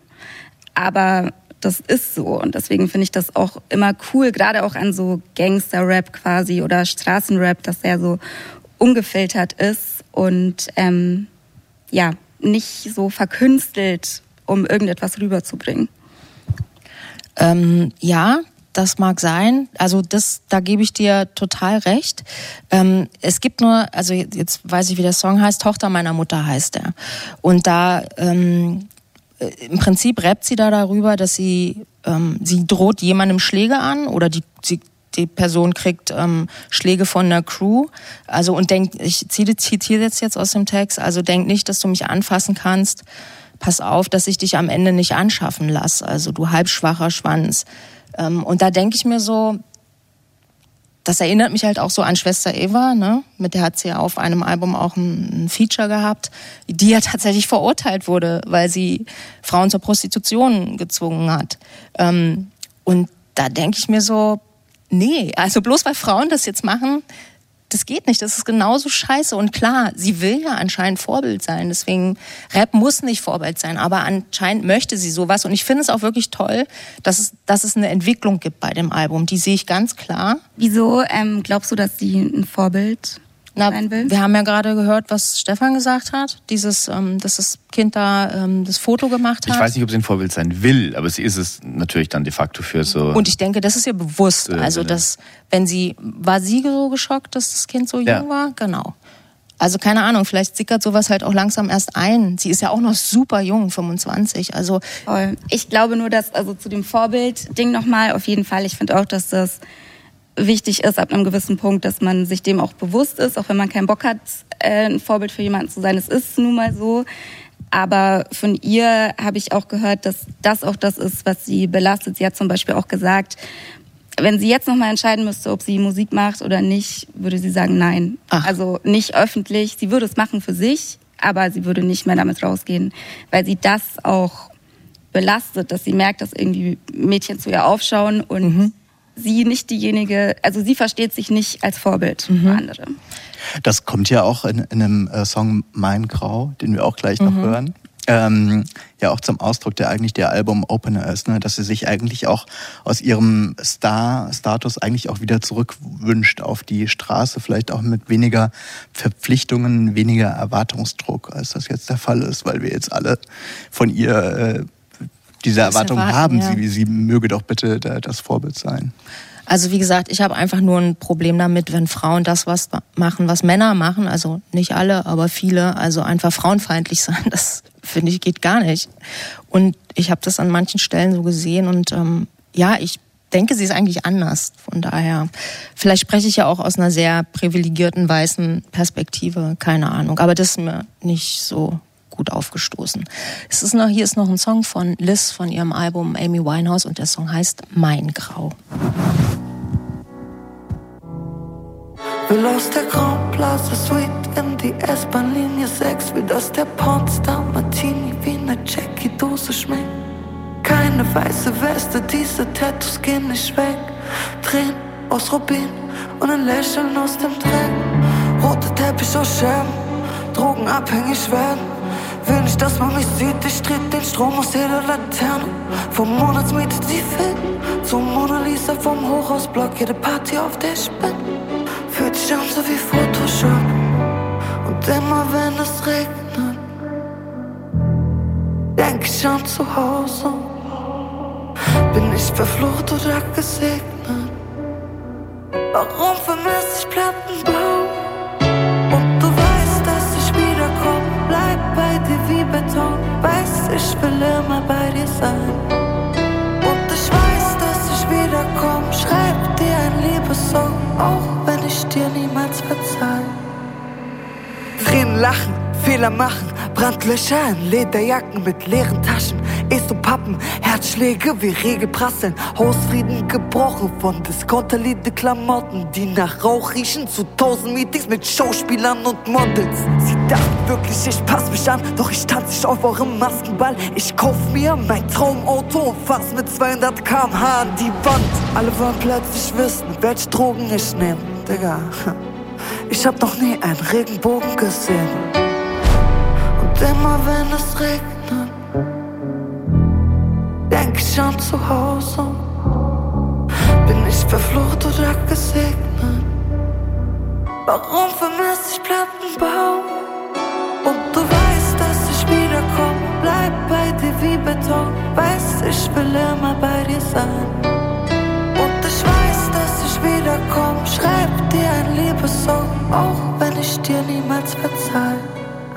aber das ist so und deswegen finde ich das auch immer cool, gerade auch an so Gangster-Rap quasi oder Straßenrap, dass der so ungefiltert ist und ähm, ja, nicht so verkünstelt, um irgendetwas rüberzubringen. Ähm, ja, das mag sein. Also das, da gebe ich dir total recht. Ähm, es gibt nur, also jetzt weiß ich, wie der Song heißt. Tochter meiner Mutter heißt er. Und da ähm, äh, im Prinzip rappt sie da darüber, dass sie ähm, sie droht jemandem Schläge an oder die sie die Person kriegt ähm, Schläge von der Crew. Also und denkt, ich zitiere jetzt jetzt aus dem Text. Also denk nicht, dass du mich anfassen kannst. Pass auf, dass ich dich am Ende nicht anschaffen lasse. Also du halbschwacher Schwanz. Ähm, und da denke ich mir so, das erinnert mich halt auch so an Schwester Eva, ne? Mit der hat sie ja auf einem Album auch ein, Feature gehabt, die ja tatsächlich verurteilt wurde, weil sie Frauen zur Prostitution gezwungen hat. Ähm, und da denke ich mir so, nee, also bloß weil Frauen das jetzt machen, das geht nicht. Das ist genauso scheiße. Und klar, sie will ja anscheinend Vorbild sein. Deswegen, Rap muss nicht Vorbild sein. Aber anscheinend möchte sie sowas. Und ich finde es auch wirklich toll, dass es, dass es eine Entwicklung gibt bei dem Album. Die sehe ich ganz klar. Wieso ähm, glaubst du, dass sie ein Vorbild Na, sein will? wir haben ja gerade gehört, was Stefan gesagt hat. Dieses, ähm, dass das Kind da ähm, das Foto gemacht hat. Ich weiß nicht, ob sie ein Vorbild sein will, aber sie ist es natürlich dann de facto für so. Und ich denke, das ist ihr bewusst. Äh, Also, äh, dass, wenn sie, war sie so geschockt, dass das Kind so Ja. jung war? Genau. Also, keine Ahnung, vielleicht sickert sowas halt auch langsam erst ein. Sie ist ja auch noch super jung, 25. Also, Voll. Ich glaube nur, dass, also zu dem Vorbild-Ding nochmal, auf jeden Fall, ich finde auch, dass das wichtig ist ab einem gewissen Punkt, dass man sich dem auch bewusst ist, auch wenn man keinen Bock hat, äh, ein Vorbild für jemanden zu sein. Es ist nun mal so. Aber von ihr habe ich auch gehört, dass das auch das ist, was sie belastet. Sie hat zum Beispiel auch gesagt, wenn sie jetzt nochmal entscheiden müsste, ob sie Musik macht oder nicht, würde sie sagen nein. Ach. Also nicht öffentlich. Sie würde es machen für sich, aber sie würde nicht mehr damit rausgehen, weil sie das auch belastet, dass sie merkt, dass irgendwie Mädchen zu ihr aufschauen und sie nicht diejenige, also sie versteht sich nicht als Vorbild für andere. Das kommt ja auch in, in einem äh, Song Mein Grau, den wir auch gleich noch hören. Ähm, ja, auch zum Ausdruck, der eigentlich der Album-Opener ist, ne? dass sie sich eigentlich auch aus ihrem Star-Status eigentlich auch wieder zurückwünscht auf die Straße, vielleicht auch mit weniger Verpflichtungen, weniger Erwartungsdruck, als das jetzt der Fall ist, weil wir jetzt alle von ihr äh, diese Erwartung erwarten, haben, ja. sie, sie möge doch bitte da, das Vorbild sein. also wie gesagt, ich habe einfach nur ein Problem damit, wenn Frauen das was machen, was Männer machen. Also nicht alle, aber viele. Also einfach frauenfeindlich sein. Das finde ich geht gar nicht. Und ich habe das an manchen Stellen so gesehen und ähm, ja, ich denke, sie ist eigentlich anders. Von daher, vielleicht spreche ich ja auch aus einer sehr privilegierten weißen Perspektive, keine Ahnung. Aber das ist mir nicht so gut aufgestoßen. Es ist noch, hier ist noch ein Song von Liz von ihrem Album Amy Winehouse und der Song heißt Mein Grau. Will aus der Graublase Suite in die S-Bahn-Linie 6. Will, dass der Pornstar Martini wie ne Jackie-Dose schmeckt. Keine weiße Weste, diese Tattoos gehen nicht weg. Tränen aus Rubin und ein Lächeln aus dem Dreck. Rote Teppich aus Scherben, drogenabhängig werden. Will nicht, dass man mich sieht, ich tritt den Strom aus jeder Laterne. Vom Monatsmiete die Film, zum Mona Lisa vom Hochhausblock, jede Party, auf der ich bin. Fühlt sich an so wie Photoshop. Und immer wenn es regnet, denk ich an zu Hause. Bin ich verflucht oder gesegnet? Warum vermisse ich Plattenbau? Ich will immer bei dir sein. Und ich weiß, dass ich wiederkomm. Schreib dir ein Liebessong, auch wenn ich dir niemals verzeih. Tränen lachen, Fehler machen, Brandlöcher in Lederjacken mit leeren Taschen. Eso-Pappen, Herzschläge wie Regelprasseln, Hausfrieden gebrochen von Discounterliede Klamotten, die nach Rauch riechen zu tausend Meetings mit Schauspielern und Models. Sie dachten wirklich, ich pass mich an, doch ich tanze nicht auf eurem Maskenball. Ich kauf mir mein Traumauto und fass mit 200 km/h an die Wand. Alle wollen plötzlich wissen, welche Drogen ich nehm, Digga. Ich hab noch nie einen Regenbogen gesehen. Und immer wenn es regnet, ich an zu Hause. Bin ich verflucht oder gesegnet? Warum vermisse ich Plattenbau? Und du weißt, dass ich wiederkomm. Bleib bei dir wie Beton. Weiß, ich will immer bei dir sein. Und ich weiß, dass ich wiederkomm. Schreib dir ein Liebessong, auch wenn ich dir niemals verzeih.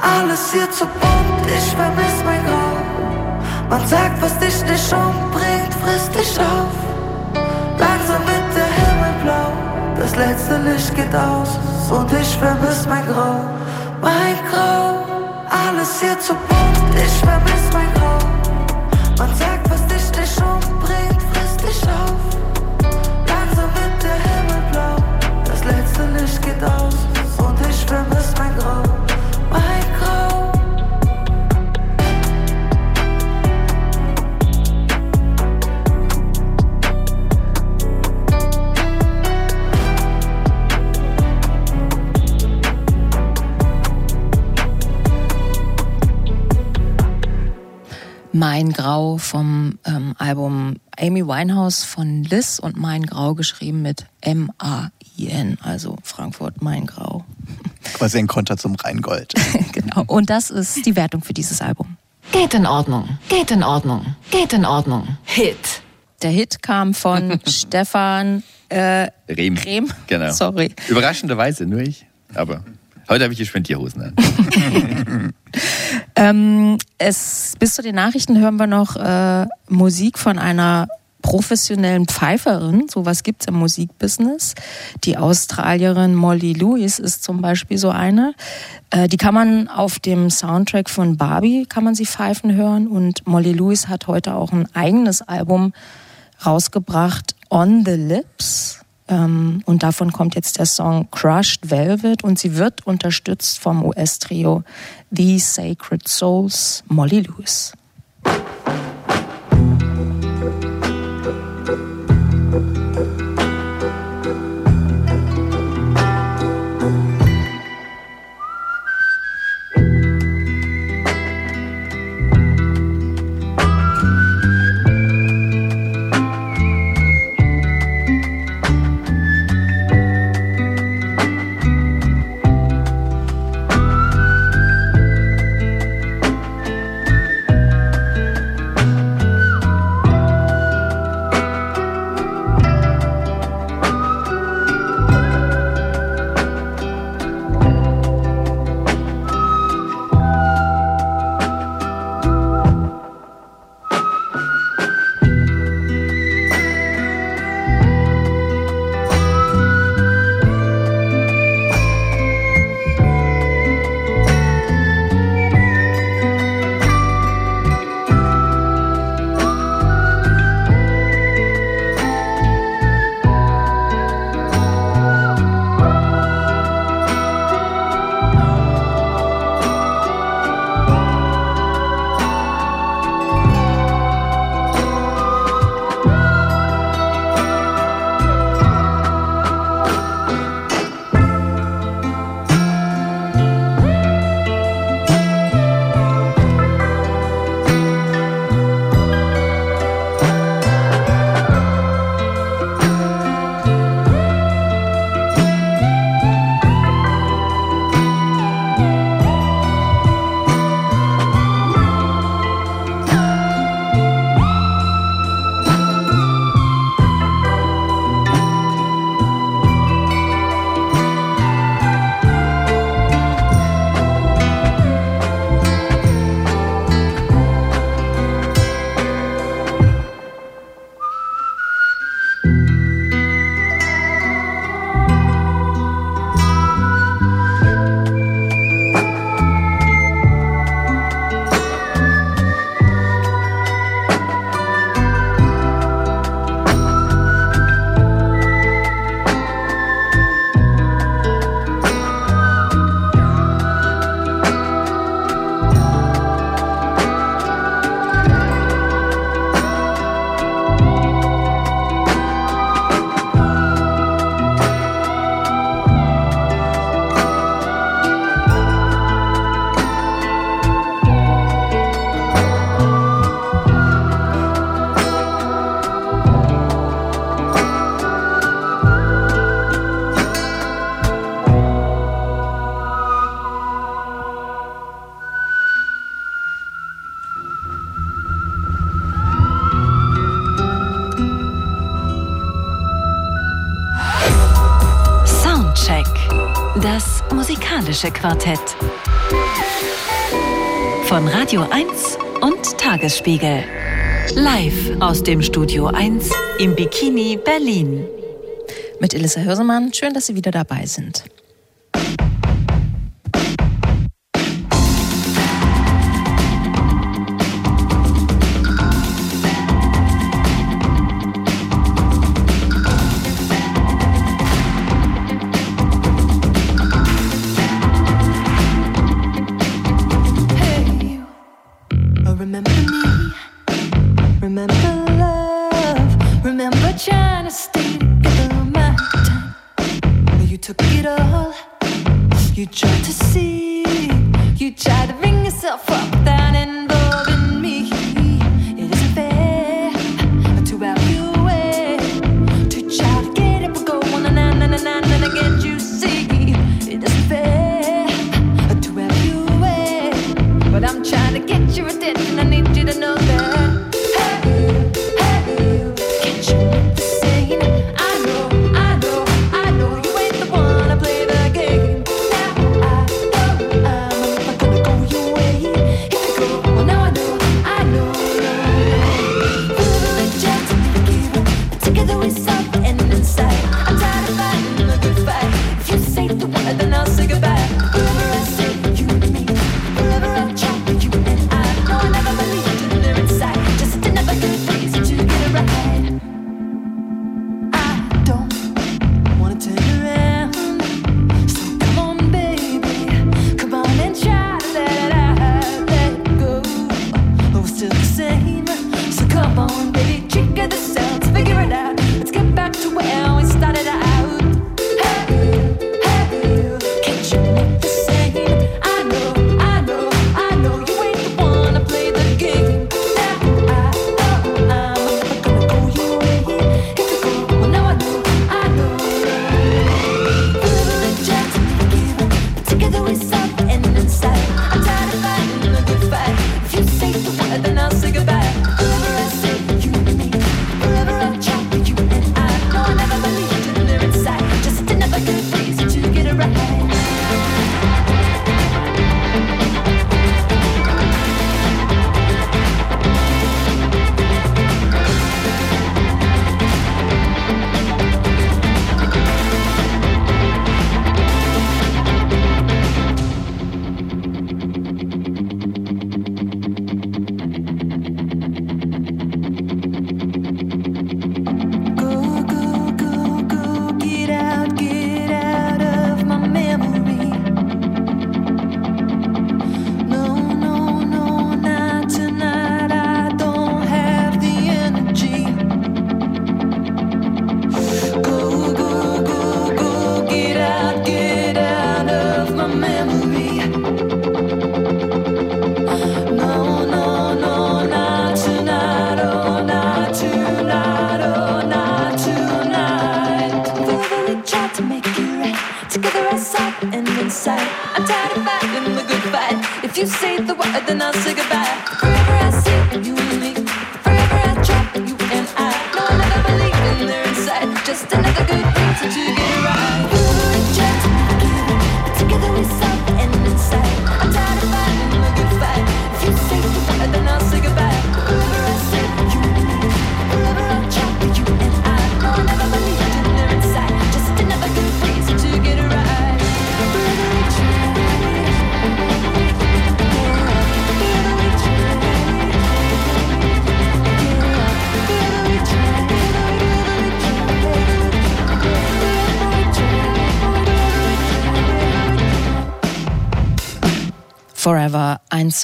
Alles hier zu bunt, ich vermiss mein Grau. Man sagt, was dich nicht umbringt, frisst dich auf. Langsam wird der Himmel blau, das letzte Licht geht aus und ich vermiss mein Grau, mein Grau. Alles hier zu bunt, ich vermiss mein Grau. Man sagt, was dich nicht umbringt, frisst dich auf. Langsam wird der Himmel blau, das letzte Licht geht aus und ich vermiss mein Grau, Mein Grau vom ähm, Album Amy Winehouse von Liz und Mein Grau geschrieben mit M-A-I-N, also Frankfurt Mein Grau. Quasi ein Konter zum Rheingold. genau. Und das ist die Wertung für dieses Album. Geht in Ordnung, geht in Ordnung, geht in Ordnung. Hit. Der Hit kam von Stefan äh, Rehm. Rehm. Genau. Sorry. Überraschenderweise, nur ich. Aber heute habe ich die Spendierhosen an. Ähm, es, bis zu den Nachrichten hören wir noch äh, Musik von einer professionellen Pfeiferin. Sowas gibt's im Musikbusiness. Die Australierin Molly Lewis ist zum Beispiel so eine. Äh, die kann man auf dem Soundtrack von Barbie, kann man sie pfeifen hören. Und Molly Lewis hat heute auch ein eigenes Album rausgebracht, On the Lips. Ähm, und davon kommt jetzt der Song Crushed Velvet und sie wird unterstützt vom US-Trio The Sacred Souls, Molly Lewis. Musikalische Quartett. Von Radio 1 und Tagesspiegel. Live aus dem Studio 1 im Bikini Berlin. Mit Elissa Hörsemann, schön, dass Sie wieder dabei sind.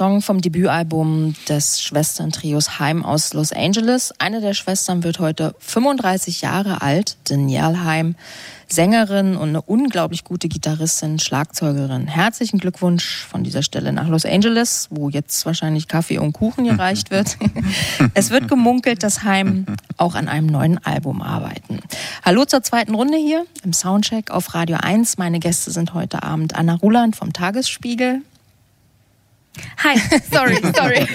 Song vom Debütalbum des Schwestern-Trios Heim aus Los Angeles. Eine der Schwestern wird heute 35 Jahre alt, Danielle Heim, Sängerin und eine unglaublich gute Gitarristin, Schlagzeugerin. Herzlichen Glückwunsch von dieser Stelle nach Los Angeles, wo jetzt wahrscheinlich Kaffee und Kuchen gereicht wird. es wird gemunkelt, dass Heim auch an einem neuen Album arbeiten. Hallo zur zweiten Runde hier im Soundcheck auf Radio 1. Meine Gäste sind heute Abend Anna Ruland vom Tagesspiegel. Hi, sorry, sorry.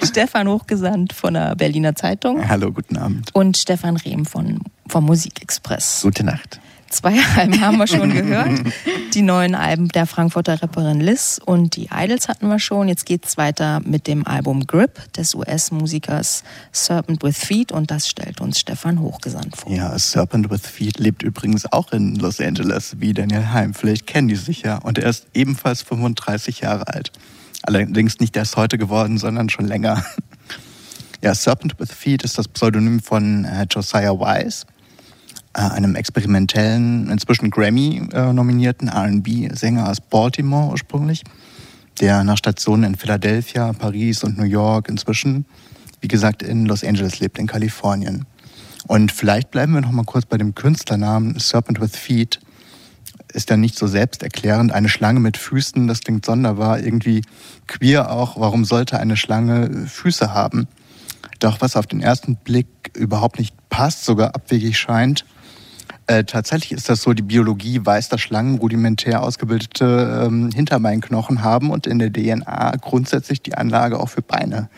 Stefan Hochgesandt von der Berliner Zeitung. Hallo, guten Abend. Und Stefan Rehm von, vom Musikexpress. Gute Nacht. Zwei Alben haben wir schon gehört. Die neuen Alben der Frankfurter Rapperin Liz und die Idols hatten wir schon. Jetzt geht's weiter mit dem Album Grip des US-Musikers Serpent with Feet und das stellt uns Stefan Hochgesandt vor. Ja, Serpent with Feet lebt übrigens auch in Los Angeles, wie Daniel Heim. Vielleicht kennen die sich ja. Und er ist ebenfalls 35 Jahre alt. Allerdings nicht erst heute geworden, sondern schon länger. Ja, Serpent with Feet ist das Pseudonym von äh, Josiah Wise einem experimentellen, inzwischen Grammy-nominierten RB-Sänger aus Baltimore ursprünglich, der nach Stationen in Philadelphia, Paris und New York inzwischen, wie gesagt, in Los Angeles lebt, in Kalifornien. Und vielleicht bleiben wir noch mal kurz bei dem Künstlernamen Serpent with Feet. Ist ja nicht so selbsterklärend. Eine Schlange mit Füßen, das klingt sonderbar, irgendwie queer auch. Warum sollte eine Schlange Füße haben? Doch was auf den ersten Blick überhaupt nicht passt, sogar abwegig scheint, äh, tatsächlich ist das so, die Biologie weiß, dass Schlangen rudimentär ausgebildete ähm, Hinterbeinknochen haben und in der DNA grundsätzlich die Anlage auch für Beine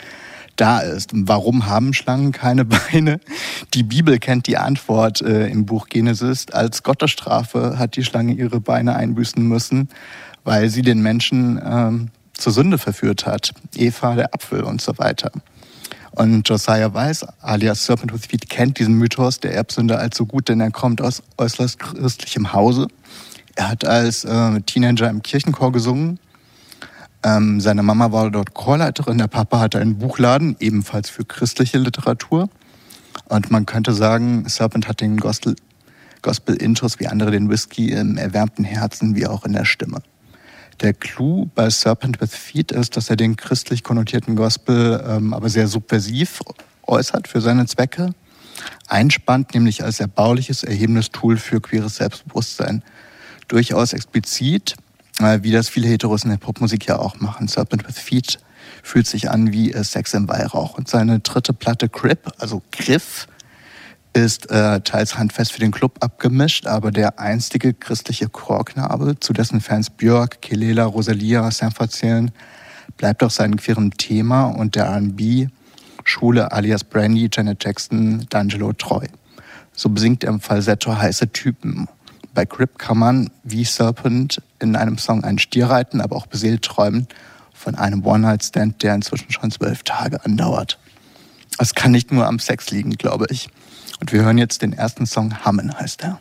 da ist. Warum haben Schlangen keine Beine? Die Bibel kennt die Antwort äh, im Buch Genesis. Als Gottesstrafe hat die Schlange ihre Beine einbüßen müssen, weil sie den Menschen ähm, zur Sünde verführt hat. Eva, der Apfel und so weiter. Und Josiah Weiss, alias Serpent with Feet, kennt diesen Mythos der Erbsünde allzu gut, denn er kommt aus äußerst christlichem Hause. Er hat als äh, Teenager im Kirchenchor gesungen. Ähm, seine Mama war dort Chorleiterin, der Papa hatte einen Buchladen, ebenfalls für christliche Literatur. Und man könnte sagen, Serpent hat den Gospel, Gospel-Intus wie andere den Whisky im erwärmten Herzen wie auch in der Stimme. Der Clou bei Serpent with Feet ist, dass er den christlich konnotierten Gospel ähm, aber sehr subversiv äußert für seine Zwecke. Einspannt, nämlich als erbauliches, erhebendes Tool für queeres Selbstbewusstsein. Durchaus explizit, äh, wie das viele Heteros in der Popmusik ja auch machen. Serpent with Feet fühlt sich an wie äh, Sex im Weihrauch. Und seine dritte Platte Grip, also Griff, ist äh, teils handfest für den Club abgemischt, aber der einstige christliche Chorknabe, zu dessen Fans Björk, Kelela, Rosalia, Sanford zählen, bleibt auch seinem queeren Thema und der R&B Schule alias Brandy, Janet Jackson, D'Angelo treu. So besingt er im Falsetto heiße Typen. Bei Grip kann man, wie Serpent, in einem Song einen Stier reiten, aber auch beseelt träumen von einem One-Night-Stand, der inzwischen schon zwölf Tage andauert. Es kann nicht nur am Sex liegen, glaube ich. Und wir hören jetzt den ersten Song, Hammen heißt er.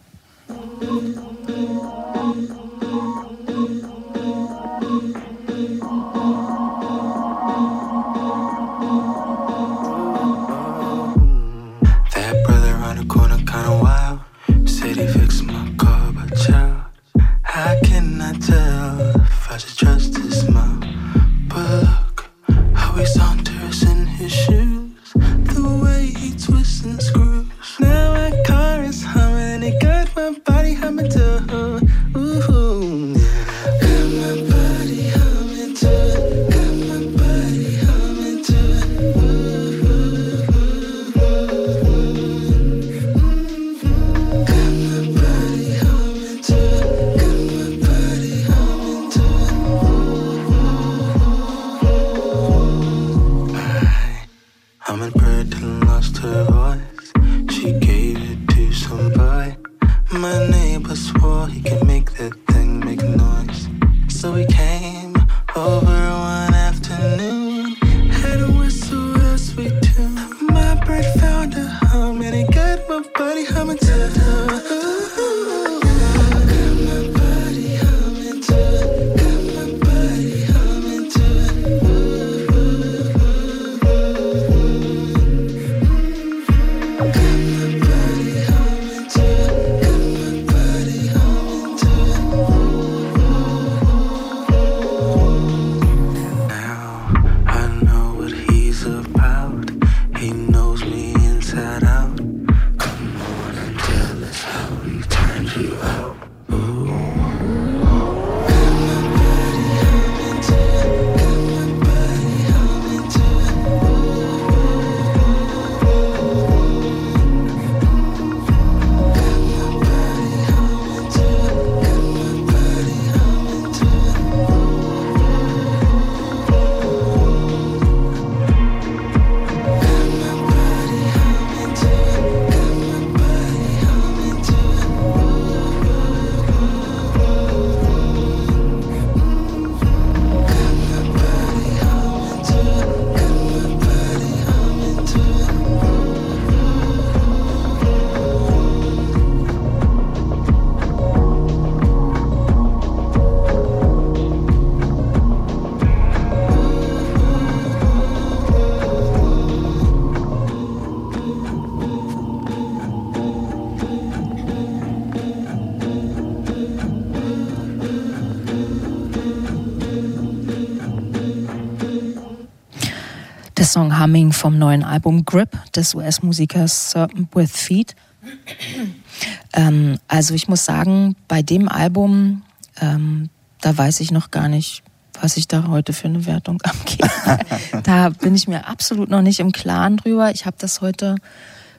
Song Humming vom neuen Album Grip des US-Musikers Serpent with Feet. ähm, also ich muss sagen, bei dem Album, ähm, da weiß ich noch gar nicht, was ich da heute für eine Wertung abgebe. da bin ich mir absolut noch nicht im Klaren drüber. Ich habe das heute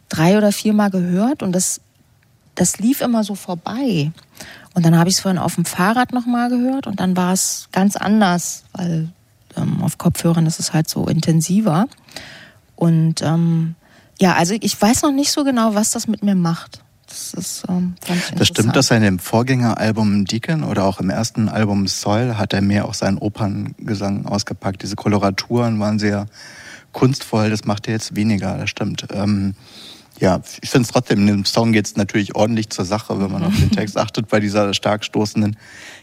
drei oder viermal gehört und das, das lief immer so vorbei. Und dann habe ich es vorhin auf dem Fahrrad nochmal gehört und dann war es ganz anders, weil ähm, auf Kopfhörern ist es halt so intensiver. Und ähm, ja, also ich weiß noch nicht so genau, was das mit mir macht. Das ist ähm, Das stimmt, dass er in dem Vorgängeralbum Deacon oder auch im ersten Album Soil hat er mehr auch seinen Operngesang ausgepackt. Diese Koloraturen waren sehr kunstvoll, das macht er jetzt weniger, das stimmt. Ähm, ja, ich finde es trotzdem, in dem Song geht es natürlich ordentlich zur Sache, wenn man auf den Text achtet. Bei dieser stark stoßenden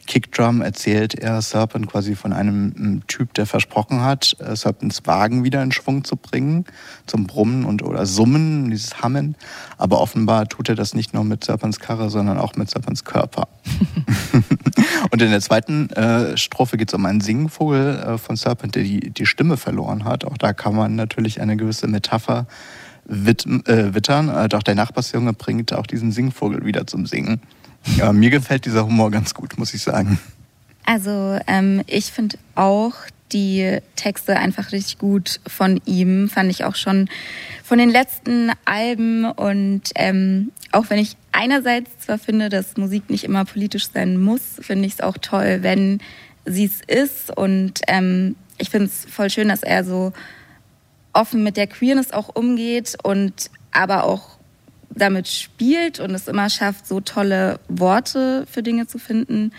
Kickdrum erzählt er Serpent quasi von einem Typ, der versprochen hat, äh, Serpents Wagen wieder in Schwung zu bringen, zum Brummen und oder Summen, dieses Hammen. Aber offenbar tut er das nicht nur mit Serpents Karre, sondern auch mit Serpents Körper. und in der zweiten äh, Strophe geht es um einen Singvogel äh, von Serpent, der die, die Stimme verloren hat. Auch da kann man natürlich eine gewisse Metapher wit äh, wittern. Äh, auch der Nachbarsjunge bringt auch diesen Singvogel wieder zum Singen. Ja, mir gefällt dieser Humor ganz gut, muss ich sagen. Also ähm, ich finde auch die Texte einfach richtig gut von ihm. Fand ich auch schon von den letzten Alben. Und ähm, auch wenn ich einerseits zwar finde, dass Musik nicht immer politisch sein muss, finde ich es auch toll, wenn sie es ist. Und ähm, ich finde es voll schön, dass er so offen mit der Queerness auch umgeht und aber auch damit spielt und es immer schafft, so tolle Worte für Dinge zu finden.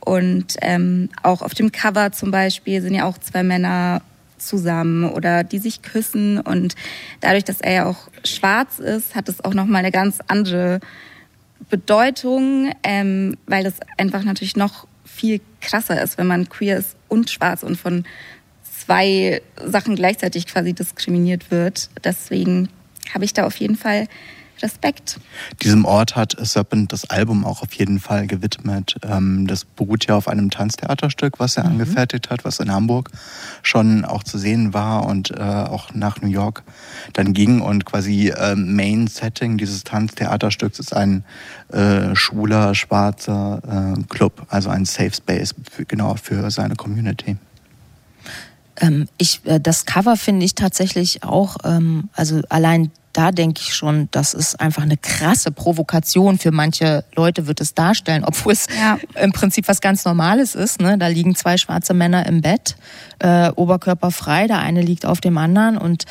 Und ähm, auch auf dem Cover zum Beispiel sind ja auch zwei Männer zusammen oder die sich küssen. Und dadurch, dass er ja auch schwarz ist, hat es auch nochmal eine ganz andere Bedeutung, ähm, weil das einfach natürlich noch viel krasser ist, wenn man queer ist und schwarz und von zwei Sachen gleichzeitig quasi diskriminiert wird. Deswegen habe ich da auf jeden Fall Respekt. Diesem Ort hat Serpent das Album auch auf jeden Fall gewidmet. Ähm, das beruht ja auf einem Tanztheaterstück, was er mhm. angefertigt hat, was in Hamburg schon auch zu sehen war und äh, auch nach New York dann ging. Und quasi äh, Main Setting dieses Tanztheaterstücks ist ein äh, schwuler, schwarzer Club, also ein Safe Space genau für seine Community. Ähm, ich, äh, das Cover finde ich tatsächlich auch, ähm, also allein da denke ich schon, das ist einfach eine krasse Provokation für manche Leute wird es darstellen, obwohl es ja. im Prinzip was ganz Normales ist. Ne? Da liegen zwei schwarze Männer im Bett, äh, Oberkörper frei, der eine liegt auf dem anderen und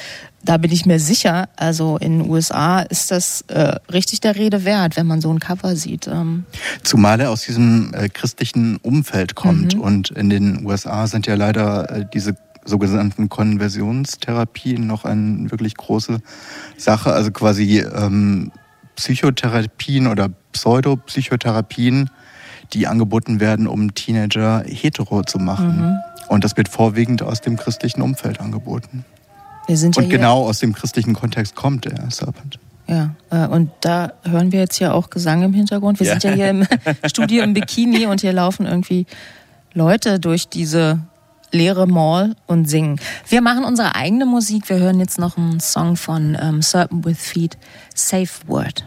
da bin ich mir sicher, also in den USA ist das äh, richtig der Rede wert, wenn man so ein Cover sieht. Ähm. Zumal er aus diesem äh, christlichen Umfeld kommt mhm. und in den USA sind ja leider äh, diese sogenannten Konversionstherapien noch eine wirklich große Sache. Also quasi ähm, Psychotherapien oder Pseudopsychotherapien, die angeboten werden, um Teenager hetero zu machen. Mhm. Und das wird vorwiegend aus dem christlichen Umfeld angeboten. Wir sind ja und genau aus dem christlichen Kontext kommt der Serpent. Ja, äh, und da hören wir jetzt ja auch Gesang im Hintergrund. Wir ja. sind ja hier im Studio im Bikini und hier laufen irgendwie Leute durch diese leere Mall und singen. Wir machen unsere eigene Musik. Wir hören jetzt noch einen Song von ähm, Serpent with Feet, Safe Word.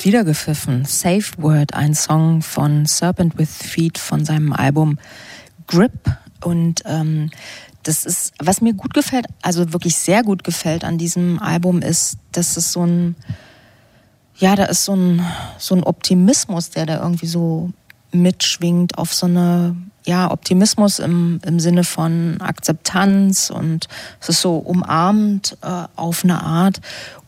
Wird wieder gepfiffen. Safe Word, ein Song von Serpent with Feet von seinem Album Grip. Und ähm, das ist, was mir gut gefällt, also wirklich sehr gut gefällt an diesem Album, ist, dass es so ein, ja, da ist so ein, so ein Optimismus, der da irgendwie so mitschwingt auf so eine ja, Optimismus im, im Sinne von Akzeptanz und es ist so umarmend äh, auf eine Art.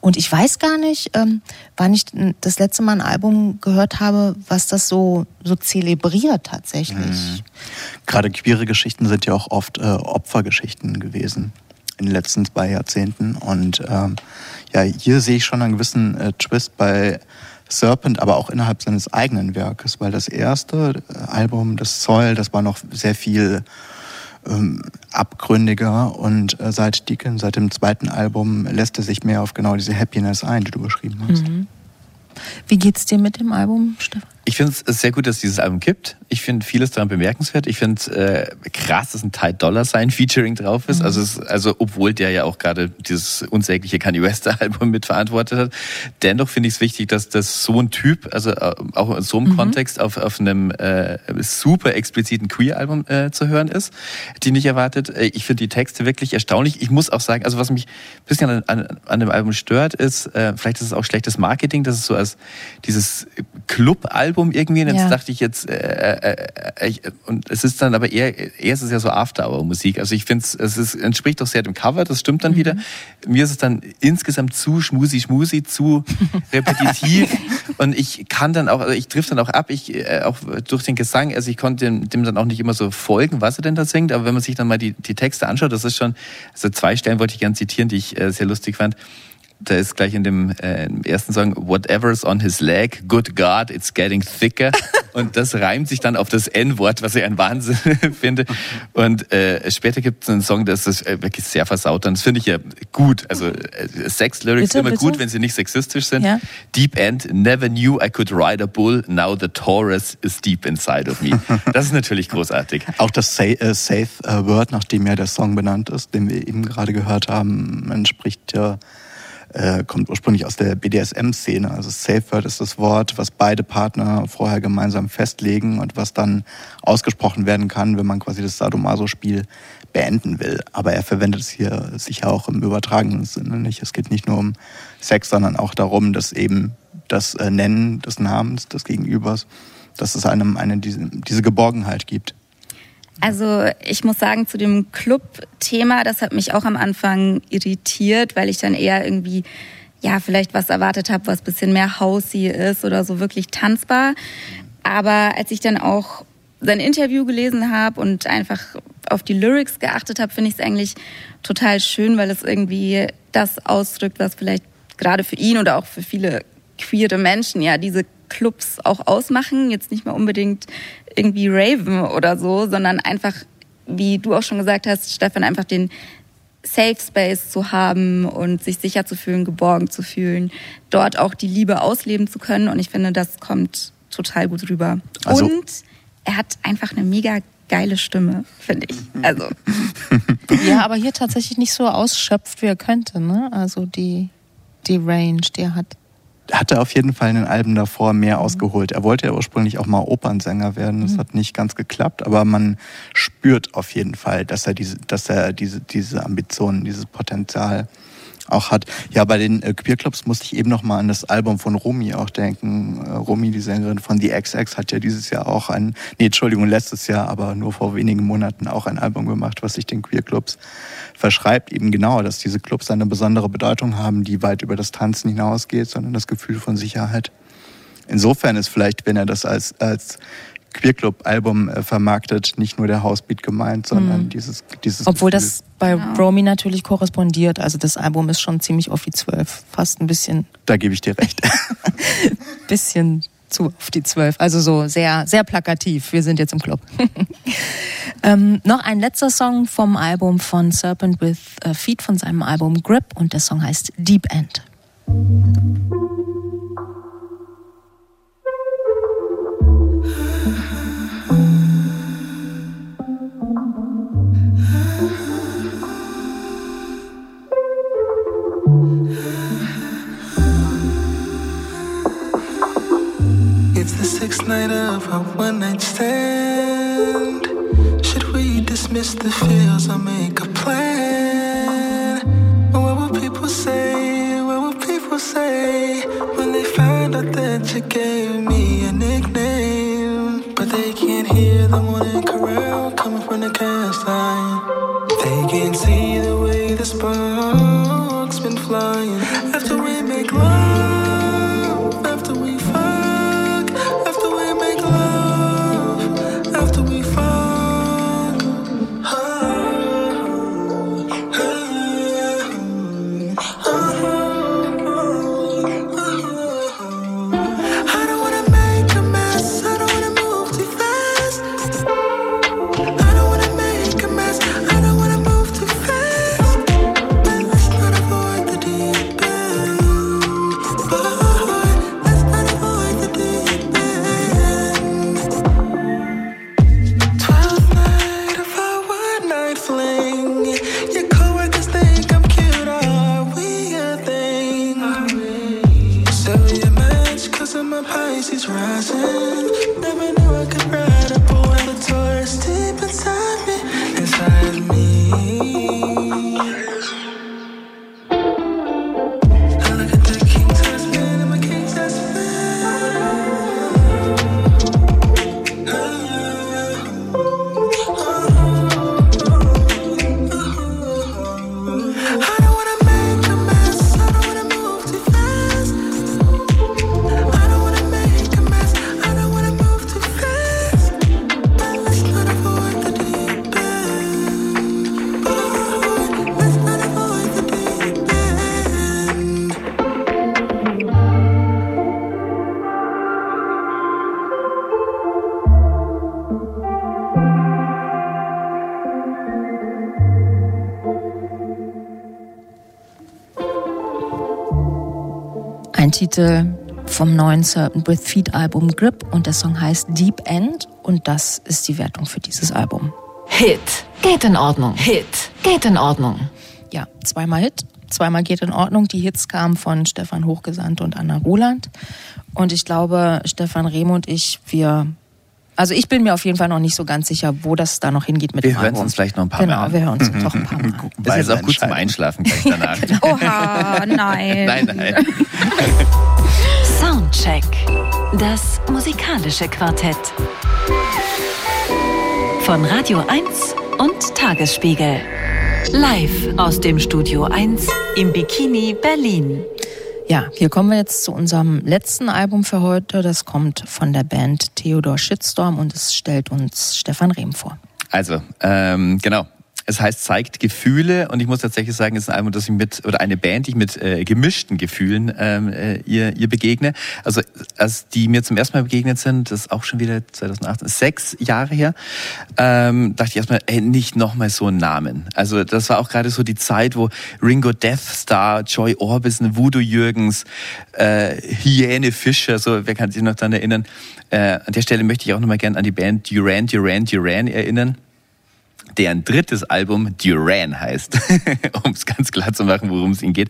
Und ich weiß gar nicht, ähm, wann ich das letzte Mal ein Album gehört habe, was das so, so zelebriert tatsächlich. Mhm. Gerade queere Geschichten sind ja auch oft äh, Opfergeschichten gewesen in den letzten zwei Jahrzehnten. Und ähm, ja, hier sehe ich schon einen gewissen äh, Twist bei Serpent, aber auch innerhalb seines eigenen Werkes, weil das erste Album, das Soil, das war noch sehr viel ähm, abgründiger und äh, seit Deacon, seit dem zweiten Album lässt er sich mehr auf genau diese Happiness ein, die du beschrieben hast. Mhm. Wie geht's dir mit dem Album, Stefan? Ich finde es sehr gut, dass es dieses Album gibt. Ich finde vieles daran bemerkenswert. Ich finde äh, krass, dass ein Ty Dollar Sign Featuring drauf ist. Mhm. Also, es, also obwohl der ja auch gerade dieses unsägliche Kanye West Album mitverantwortet hat. Dennoch finde ich es wichtig, dass das so ein Typ, also äh, auch in so einem mhm. Kontext auf, auf einem äh, super expliziten Queer Album äh, zu hören ist, die nicht erwartet. Äh, ich finde die Texte wirklich erstaunlich. Ich muss auch sagen, also was mich ein bisschen an, an, an dem Album stört, ist, äh, vielleicht ist es auch schlechtes Marketing, dass es so als dieses Club-Album Album irgendwie. Und jetzt ja. dachte ich jetzt, äh, äh, äh, und es ist dann aber eher, eher ist es ja so After-Hour-Musik. Also ich finde es, es entspricht doch sehr dem Cover, das stimmt dann mhm. wieder. Mir ist es dann insgesamt zu schmusi schmusi, zu repetitiv. und ich kann dann auch, also ich triff dann auch ab, ich äh, auch durch den Gesang, also ich konnte dem, dem dann auch nicht immer so folgen, was er denn da singt. Aber wenn man sich dann mal die, die Texte anschaut, das ist schon, also zwei Stellen wollte ich gerne zitieren, die ich äh, sehr lustig fand da ist gleich in dem äh, ersten Song Whatever's on his leg, good God, it's getting thicker. Und das reimt sich dann auf das N-Wort, was ich ein Wahnsinn finde. Und äh, später gibt es einen Song, der ist äh, wirklich sehr versaut. Und das finde ich ja gut. Also äh, Sex-Lyrics immer bitte? gut, wenn sie nicht sexistisch sind. Ja? Deep End, never knew I could ride a bull, now the Taurus is deep inside of me. Das ist natürlich großartig. Auch das Say, äh, Safe äh, Word, nach dem ja der Song benannt ist, den wir eben gerade gehört haben, entspricht ja äh, kommt ursprünglich aus der BDSM-Szene. Also Safe Word ist das Wort, was beide Partner vorher gemeinsam festlegen und was dann ausgesprochen werden kann, wenn man quasi das Sadomaso-Spiel beenden will. Aber er verwendet es hier sicher auch im übertragenen Sinne nicht. Es geht nicht nur um Sex, sondern auch darum, dass eben das äh, Nennen des Namens des Gegenübers, dass es einem eine, diese, diese Geborgenheit gibt. Also ich muss sagen, zu dem Club-Thema, das hat mich auch am Anfang irritiert, weil ich dann eher irgendwie, ja, vielleicht was erwartet habe, was bisschen mehr housey ist oder so wirklich tanzbar. Aber als ich dann auch sein Interview gelesen habe und einfach auf die Lyrics geachtet habe, finde ich es eigentlich total schön, weil es irgendwie das ausdrückt, was vielleicht gerade für ihn oder auch für viele queere Menschen ja diese Clubs auch ausmachen. Jetzt nicht mal unbedingt irgendwie Raven oder so, sondern einfach, wie du auch schon gesagt hast, Stefan, einfach den Safe Space zu haben und sich sicher zu fühlen, geborgen zu fühlen, dort auch die Liebe ausleben zu können. Und ich finde, das kommt total gut rüber. Also und er hat einfach eine mega geile Stimme, finde ich. Also. ja, aber hier tatsächlich nicht so ausschöpft, wie er könnte. Ne? Also die, die Range, die er hat hatte auf jeden Fall in den Alben davor mehr ausgeholt. Er wollte ja ursprünglich auch mal Opernsänger werden. Das mhm. hat nicht ganz geklappt, aber man spürt auf jeden Fall, dass er diese, dass er diese, diese Ambitionen, dieses Potenzial auch hat. Ja, bei den äh, Queerclubs musste ich eben noch mal an das Album von Romy auch denken. Äh, Romy, die Sängerin von The XX, hat ja dieses Jahr auch ein, nee, Entschuldigung, letztes Jahr, aber nur vor wenigen Monaten auch ein Album gemacht, was sich den Queerclubs verschreibt. Eben genau, dass diese Clubs eine besondere Bedeutung haben, die weit über das Tanzen hinausgeht, sondern das Gefühl von Sicherheit. Insofern ist vielleicht, wenn er das als, als Queerclub-Album äh, vermarktet, nicht nur der Housebeat gemeint, sondern mhm. dieses, dieses. Obwohl Gefühl. das bei genau. Romy natürlich korrespondiert. Also das Album ist schon ziemlich auf die Zwölf, fast ein bisschen. Da gebe ich dir recht. bisschen zu auf die Zwölf. Also so sehr, sehr plakativ. Wir sind jetzt im Club. ähm, noch ein letzter Song vom Album von Serpent with Feet von seinem Album Grip und der Song heißt Deep End. Night of a one night stand. Should we dismiss the feels or make a plan? What will people say? What will people say when they find out that you gave me a nickname? But they can't hear the morning chorale coming from the cast line. They can't see the way the sparks been flying after we make love, Titel vom neuen Certain With Feet Album Grip und der Song heißt Deep End und das ist die Wertung für dieses Album. Hit. Geht in Ordnung. Hit. Geht in Ordnung. Ja, zweimal Hit, zweimal geht in Ordnung. Die Hits kamen von Stefan Hochgesandt und Anna Roland und ich glaube, Stefan Rehm und ich, wir also ich bin mir auf jeden Fall noch nicht so ganz sicher, wo das da noch hingeht mit Wir dem hören es Album. uns vielleicht noch ein paar genau, Mal an. wir hören uns noch ein paar Mal. Das ist auch gut zum Einschlafen gleich danach. Oha, nein. Nein, nein. Das musikalische Quartett. Von Radio 1 und Tagesspiegel. Live aus dem Studio 1 im Bikini Berlin. Ja, hier kommen wir jetzt zu unserem letzten Album für heute. Das kommt von der Band Theodor Shitstorm und es stellt uns Stefan Rehm vor. Also, ähm, genau. Es heißt zeigt Gefühle und ich muss tatsächlich sagen, es ist ein Album, das ich mit oder eine Band, die ich mit äh, gemischten Gefühlen ähm, äh, ihr, ihr begegne. Also als die mir zum ersten Mal begegnet sind, das ist auch schon wieder 2018, sechs Jahre her, ähm, dachte ich erstmal, ey, nicht nochmal so einen Namen. Also das war auch gerade so die Zeit, wo Ringo Death Star, Joy Orbison, Voodoo Jürgens, äh, Hyäne Fischer, so wer kann sich noch daran erinnern. Äh, an der Stelle möchte ich auch nochmal gerne an die Band Duran Duran Duran erinnern deren drittes Album Duran heißt, um es ganz klar zu machen, worum es ihnen geht.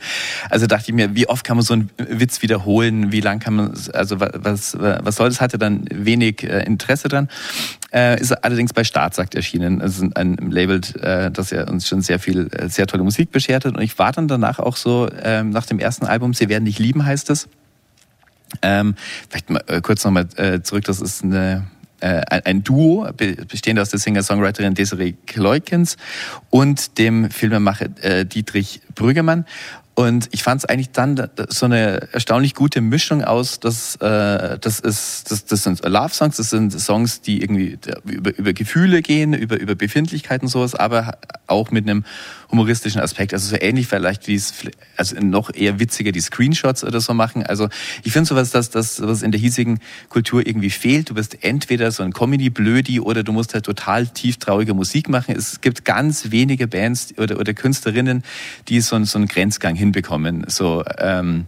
Also dachte ich mir, wie oft kann man so einen Witz wiederholen, wie lang kann man, also was, was soll das? Hatte dann wenig äh, Interesse dran. Äh, ist allerdings bei Staatsakt erschienen. Es ist ein Label, äh, das ja uns schon sehr viel, äh, sehr tolle Musik beschert hat. Und ich war dann danach auch so, ähm, nach dem ersten Album, Sie werden dich lieben, heißt es. Ähm, vielleicht mal äh, kurz nochmal äh, zurück, das ist eine ein, ein Duo, be- bestehend aus der Singer-Songwriterin Desiree Kleukens und dem Filmemacher äh, Dietrich Brüggemann. Und ich fand es eigentlich dann da- da- so eine erstaunlich gute Mischung aus. Das, äh, das, ist, das, das sind Love-Songs, das sind Songs, die irgendwie über, über Gefühle gehen, über, über Befindlichkeiten und sowas, aber auch mit einem humoristischen Aspekt. Also so ähnlich vielleicht wie es, also noch eher witziger die Screenshots oder so machen. Also ich finde sowas, dass das was in der hiesigen Kultur irgendwie fehlt. Du bist entweder so ein Comedy-Blödi oder du musst halt total tief traurige Musik machen. Es gibt ganz wenige Bands oder, oder Künstlerinnen, die so, so einen Grenzgang hinbekommen. So, ähm,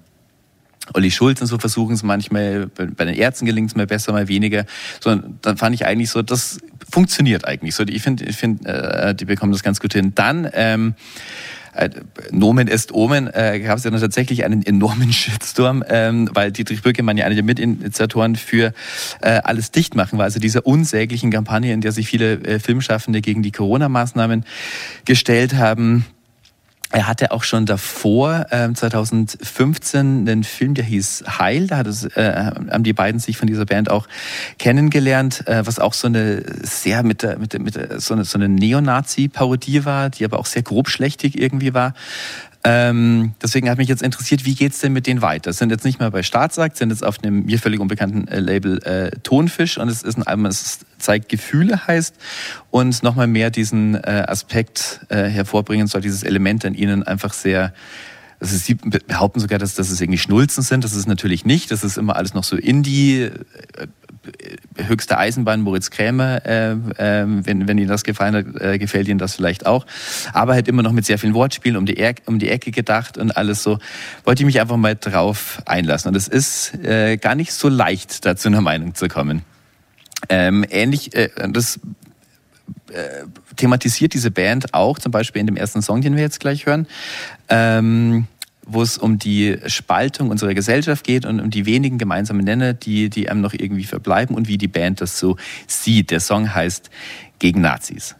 Olli Schulz und so versuchen es manchmal, bei den Ärzten gelingt es mal besser, mal weniger. So, dann fand ich eigentlich so, das funktioniert eigentlich so. Ich finde, ich find, äh, die bekommen das ganz gut hin. Dann ähm, äh, Nomen est Omen, äh, gab es ja dann tatsächlich einen enormen Shitstorm, ähm, weil Dietrich Bürgemann ja einer der Mitinitiatoren für äh, alles dicht machen war. Also dieser unsäglichen Kampagne, in der sich viele äh, Filmschaffende gegen die Corona-Maßnahmen gestellt haben. Er hatte auch schon davor, äh, 2015, einen Film, der hieß Heil. Da es, äh, haben die beiden sich von dieser Band auch kennengelernt, äh, was auch so eine sehr mit, der, mit, der, mit der, so eine, so eine Neonazi-Parodie war, die aber auch sehr grobschlächtig irgendwie war. Ähm, deswegen hat mich jetzt interessiert, wie geht's denn mit denen weiter? Sind jetzt nicht mehr bei Staatsakt, sind jetzt auf einem mir völlig unbekannten äh, Label äh, Tonfisch und es ist ein Album, das zeigt Gefühle heißt und nochmal mehr diesen äh, Aspekt äh, hervorbringen soll, dieses Element in ihnen einfach sehr also sie behaupten sogar, dass, dass es irgendwie Schnulzen sind. Das ist natürlich nicht. Das ist immer alles noch so Indie, äh, höchste Eisenbahn Moritz Krämer, äh, äh, wenn, wenn Ihnen das gefallen hat, äh, gefällt Ihnen das vielleicht auch. Aber halt immer noch mit sehr vielen Wortspielen um die, er um die Ecke gedacht und alles so. Wollte ich mich einfach mal drauf einlassen. Und es ist äh, gar nicht so leicht, da zu einer Meinung zu kommen. Ähm, ähnlich, äh, das äh, thematisiert diese Band auch, zum Beispiel in dem ersten Song, den wir jetzt gleich hören. Ähm, wo es um die Spaltung unserer Gesellschaft geht und um die wenigen gemeinsamen Nenner, die, die einem noch irgendwie verbleiben und wie die Band das so sieht. Der Song heißt Gegen Nazis.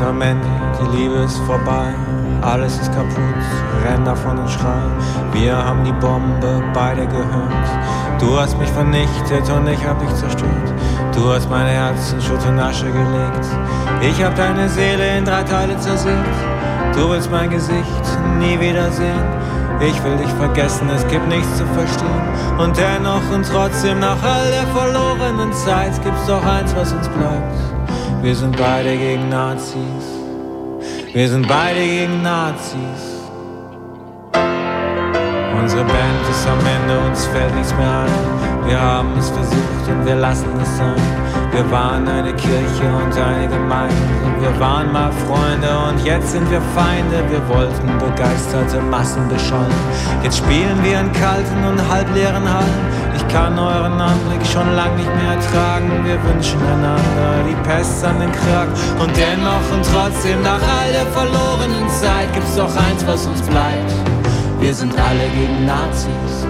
Ende, die Liebe ist vorbei. Alles ist kaputt, renn davon und schrei. Wir haben die Bombe beide gehört. Du hast mich vernichtet und ich hab dich zerstört. Du hast mein Herz in Schutt und Asche gelegt. Ich hab deine Seele in drei Teile zersägt. Du willst mein Gesicht nie wiedersehen. Ich will dich vergessen, es gibt nichts zu verstehen. Und dennoch und trotzdem nach all der verlorenen Zeit gibt's doch eins, was uns bleibt. Wir sind beide gegen Nazis. Wir sind beide gegen Nazis. Unsere Band ist am Ende, uns fällt nichts mehr ein. Wir haben es versucht und wir lassen es sein. Wir waren eine Kirche und eine Gemeinde. Wir waren mal Freunde und jetzt sind wir Feinde. Wir wollten begeisterte Massen beschallen. Jetzt spielen wir in kalten und halbleeren Hallen. Ich kann euren Anblick schon lang nicht mehr ertragen. Wir wünschen einander die Pest an den Kragen. Und dennoch und trotzdem, nach all der verlorenen Zeit, gibt's doch eins, was uns bleibt. Wir sind alle gegen Nazis.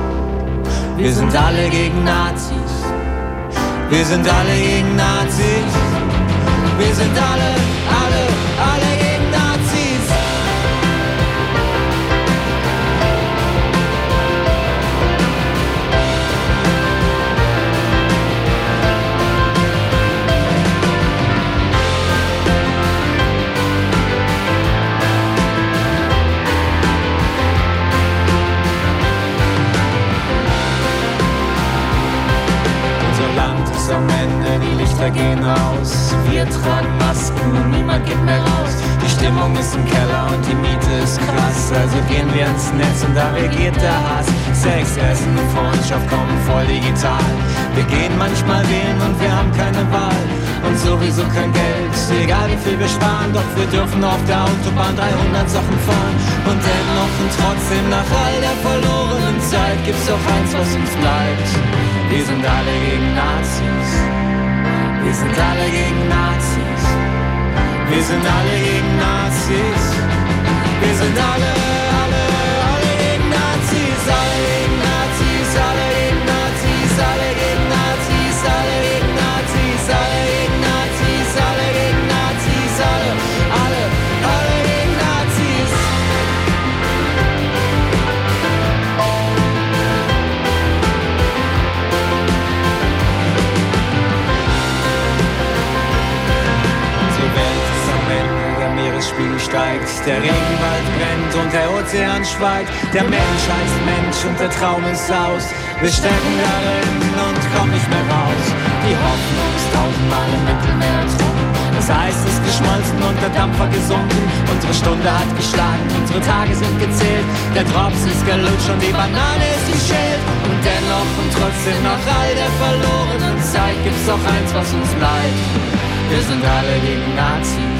Wir sind alle gegen Nazis. Wir sind alle gegen Nazis. Wir sind alle, alle am Ende, die Lichter gehen aus. Wir tragen Masken und niemand geht mehr raus. Die Stimmung ist im Keller und die Miete ist krass. Also gehen wir ins Netz und da regiert der Hass. Sex, Essen und Freundschaft kommen voll digital. Wir gehen manchmal wählen und wir haben keine Wahl. Und sowieso kein Geld, egal wie viel wir sparen. Doch wir dürfen auf der Autobahn 300 Sachen fahren. Und dennoch und trotzdem nach all der verlorenen Zeit gibt's doch eins, was uns bleibt. Wir sind alle gegen Nazis. Wir sind alle gegen Nazis. Wir sind alle gegen Nazis. Wir sind alle, steigt, der Regenwald brennt und der Ozean schweigt. Der Mensch heißt Mensch und der Traum ist aus. Wir stecken darin und kommen nicht mehr raus. Die Hoffnung ist tausendmal im Mittelmeer ertrunken. Das Eis ist geschmolzen und der Dampfer gesunken. Unsere Stunde hat geschlagen, unsere Tage sind gezählt. Der Drops ist gelutscht und die Banane ist geschält. Und dennoch und trotzdem nach all der verlorenen Zeit gibt's doch eins, was uns bleibt. Wir sind alle gegen Nazis.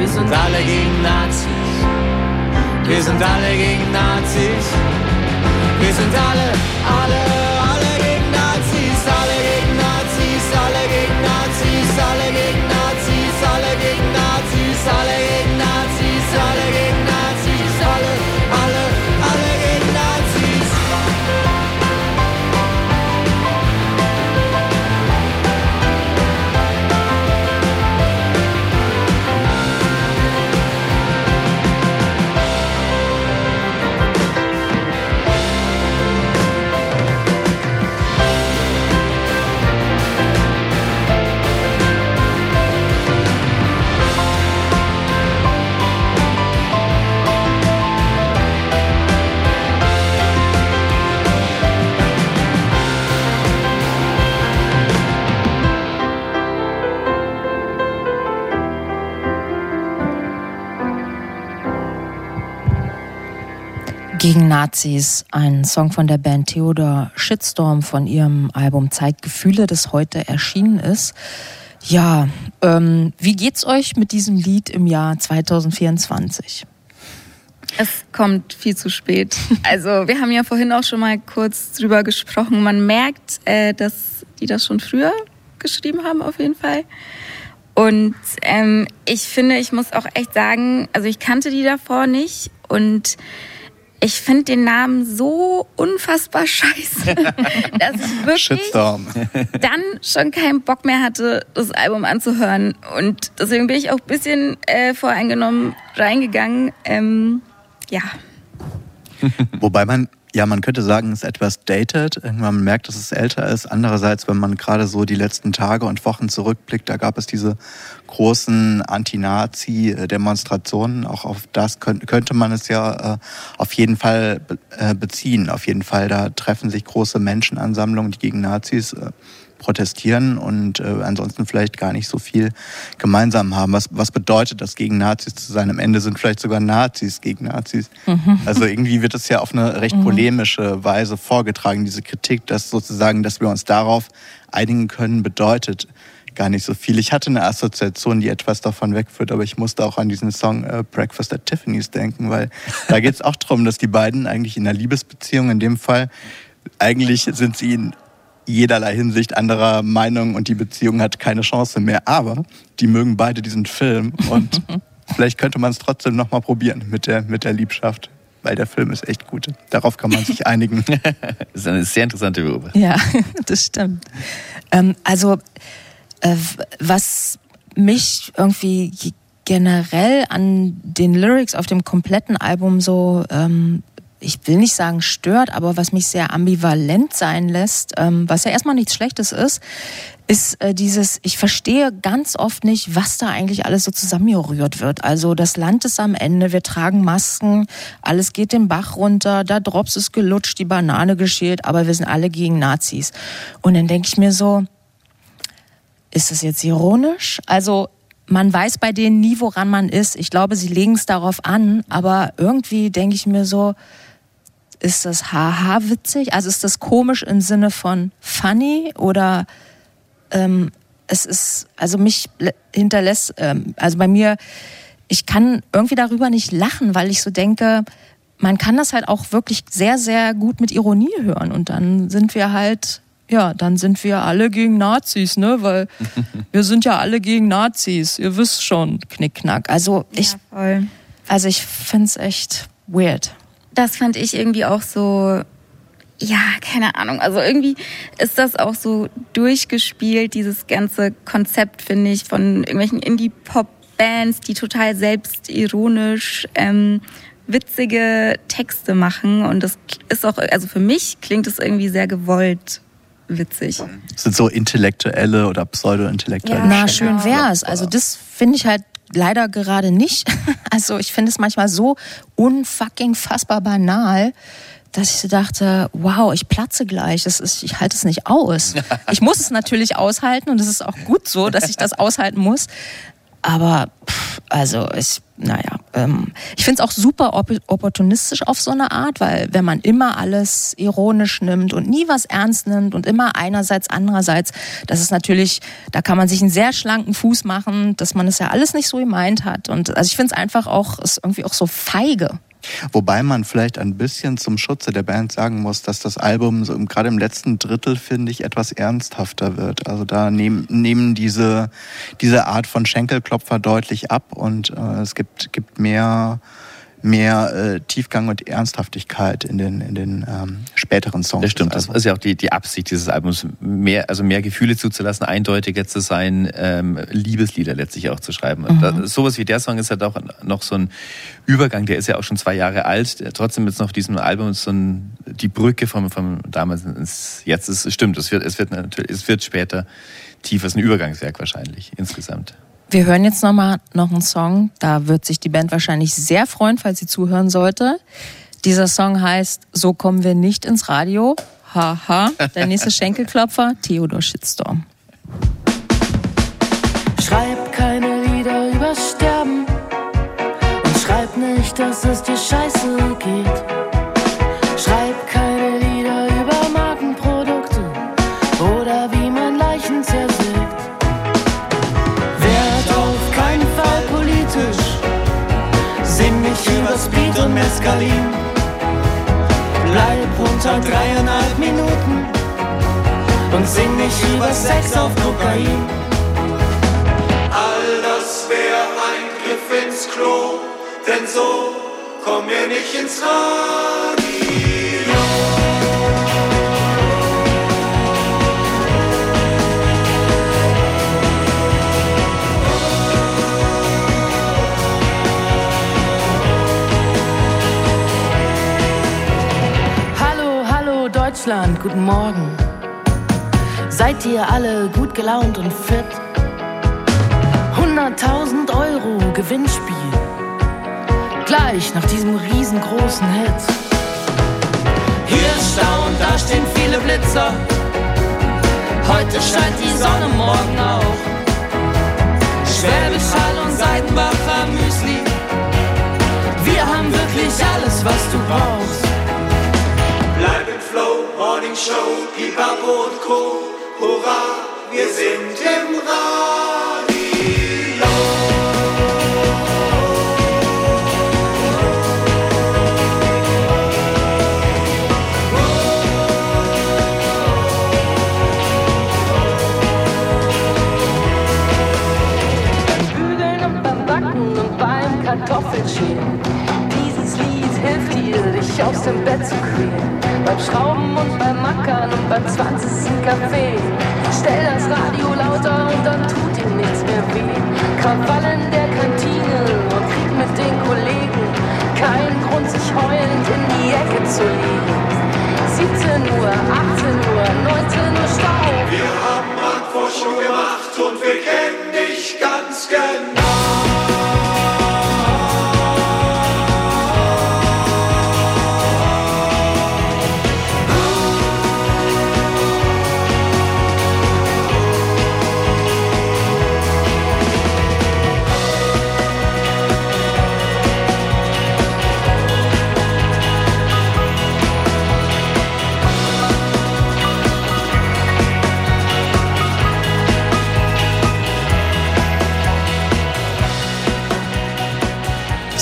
Wir sind alle gegen Nazis. Wir sind alle gegen Nazis. Wir sind alle, alle, Gegen Nazis, ein Song von der Band Theodor Shitstorm von ihrem Album Zeitgefühle, das heute erschienen ist. Ja, ähm, wie geht's euch mit diesem Lied im Jahr 2024? Es kommt viel zu spät. Also wir haben ja vorhin auch schon mal kurz drüber gesprochen. Man merkt, äh, dass die das schon früher geschrieben haben auf jeden Fall. Und ähm, ich finde, ich muss auch echt sagen, also ich kannte die davor nicht und ich finde den Namen so unfassbar scheiße, dass ich wirklich Shitstorm. dann schon keinen Bock mehr hatte, das Album anzuhören. Und deswegen bin ich auch ein bisschen äh, voreingenommen reingegangen. Ähm, ja, Wobei man, ja, man könnte sagen, es ist etwas dated. Irgendwann man merkt, dass es älter ist. Andererseits, wenn man gerade so die letzten Tage und Wochen zurückblickt, da gab es diese großen Anti-Nazi-Demonstrationen. Auch auf das könnte, man es ja äh, auf jeden Fall äh, beziehen. Auf jeden Fall, da treffen sich große Menschenansammlungen, die gegen Nazis äh, protestieren und äh, ansonsten vielleicht gar nicht so viel gemeinsam haben. Was, was bedeutet das, gegen Nazis zu sein? Am Ende sind vielleicht sogar Nazis gegen Nazis. Also irgendwie wird es ja auf eine recht polemische Weise vorgetragen, diese Kritik, dass sozusagen, dass wir uns darauf einigen können, bedeutet gar nicht so viel. Ich hatte eine Assoziation, die etwas davon wegführt, aber ich musste auch an diesen Song äh, Breakfast at Tiffany's denken, weil da geht es auch darum, dass die beiden eigentlich in einer Liebesbeziehung in dem Fall, eigentlich sind sie in jederlei Hinsicht anderer Meinung und die Beziehung hat keine Chance mehr. Aber die mögen beide diesen Film und vielleicht könnte man es trotzdem nochmal probieren mit der, mit der Liebschaft. Weil der Film ist echt gut. Darauf kann man sich einigen. Das ist eine sehr interessante Beobachtung. Ja, das stimmt. Ähm, also, äh, was mich irgendwie generell an den Lyrics auf dem kompletten Album so, ähm, ich will nicht sagen stört, aber was mich sehr ambivalent sein lässt, ähm, was ja erstmal nichts Schlechtes ist, ist äh, dieses, ich verstehe ganz oft nicht, was da eigentlich alles so zusammengerührt wird. Also das Land ist am Ende, wir tragen Masken, alles geht den Bach runter, da Drops ist gelutscht, die Banane geschält, aber wir sind alle gegen Nazis. Und dann denke ich mir so, ist das jetzt ironisch? Also man weiß bei denen nie, woran man ist. Ich glaube, sie legen es darauf an, aber irgendwie denke ich mir so, ist das haha witzig? Also ist das komisch im Sinne von funny oder ähm, es ist, also mich hinterlässt, ähm, also bei mir, ich kann irgendwie darüber nicht lachen, weil ich so denke, man kann das halt auch wirklich sehr, sehr gut mit Ironie hören und dann sind wir halt, ja, dann sind wir alle gegen Nazis, ne, weil wir sind ja alle gegen Nazis, ihr wisst schon, knickknack. Also ich, ja, voll. also ich find's echt weird. Das fand ich irgendwie auch so, ja, keine Ahnung. Also irgendwie ist das auch so durchgespielt, dieses ganze Konzept, finde ich, von irgendwelchen Indie-Pop-Bands, die total selbstironisch ähm, witzige Texte machen. Und das ist auch, also für mich klingt es irgendwie sehr gewollt witzig. Das sind so intellektuelle oder pseudo-intellektuelle Ja, Na, schön wär's. Also das finde ich halt leider gerade nicht. Also ich finde es manchmal so unfucking fassbar banal, dass ich so dachte, wow, ich platze gleich. Das ist, ich halte es nicht aus. Ich muss es natürlich aushalten und es ist auch gut so, dass ich das aushalten muss. Aber pff, also ich, naja, ähm, ich finde es auch super op opportunistisch auf so eine Art, weil wenn man immer alles ironisch nimmt und nie was ernst nimmt und immer einerseits, andererseits, das ist natürlich, da kann man sich einen sehr schlanken Fuß machen, dass man es ja alles nicht so gemeint hat. Und also ich finde es einfach auch, ist irgendwie auch so feige. Wobei man vielleicht ein bisschen zum Schutze der Band sagen muss, dass das Album so gerade im letzten Drittel, finde ich, etwas ernsthafter wird. Also da nehmen, nehmen diese, diese Art von Schenkelklopfer deutlich ab und äh, es gibt, gibt mehr mehr äh, Tiefgang und Ernsthaftigkeit in den, in den ähm, späteren Songs. Das stimmt, das ist ja auch die, die Absicht dieses Albums, mehr, also mehr Gefühle zuzulassen, eindeutiger zu sein, ähm, Liebeslieder letztlich auch zu schreiben. Mhm. Da, sowas wie der Song ist halt auch noch so ein Übergang, der ist ja auch schon zwei Jahre alt, trotzdem jetzt noch diesem Album so ein, die Brücke vom, vom damals ins jetzt ist, stimmt, es wird, es wird natürlich, es wird später tiefer, es ist ein Übergangswerk wahrscheinlich insgesamt. Wir hören jetzt nochmal noch einen Song. Da wird sich die Band wahrscheinlich sehr freuen, falls sie zuhören sollte. Dieser Song heißt So kommen wir nicht ins Radio. Haha. Der nächste Schenkelklopfer, Theodor Shitstorm. Schreib keine Lieder über Sterben und schreib nicht, dass es dir scheiße geht. Und Mescalin. Bleib unter dreieinhalb Minuten und sing nicht über Sex auf Kokain. All das wär ein Griff ins Klo, denn so kommen wir nicht ins Radio. Deutschland, guten Morgen. Seid ihr alle gut gelaunt und fit? 100.000 Euro Gewinnspiel. Gleich nach diesem riesengroßen Hit. Hier ist Stau und da stehen viele Blitzer. Heute scheint die Sonne, morgen auch. Schwäbisch Hall und Seidenbacher Müsli. Wir haben wirklich alles, was du brauchst. Im Flow, Morning Show, Pipapo und Co. Hurra, wir sind im Radio. Beim Bügeln und beim Backen und beim Kartoffelschälen. Dieses Lied hilft dir, dich aus dem Bett zu quälen. Beim Schrauben und beim Mackern und beim 20. Kaffee. Stell das Radio lauter und dann tut dir nichts mehr weh. Krawall in der Kantine und Krieg mit den Kollegen. Kein Grund, sich heulend in die Ecke zu legen. 17 Uhr, 18 Uhr, 19 Uhr Stau. Wir haben Marktforschung gemacht und wir kennen dich ganz genau.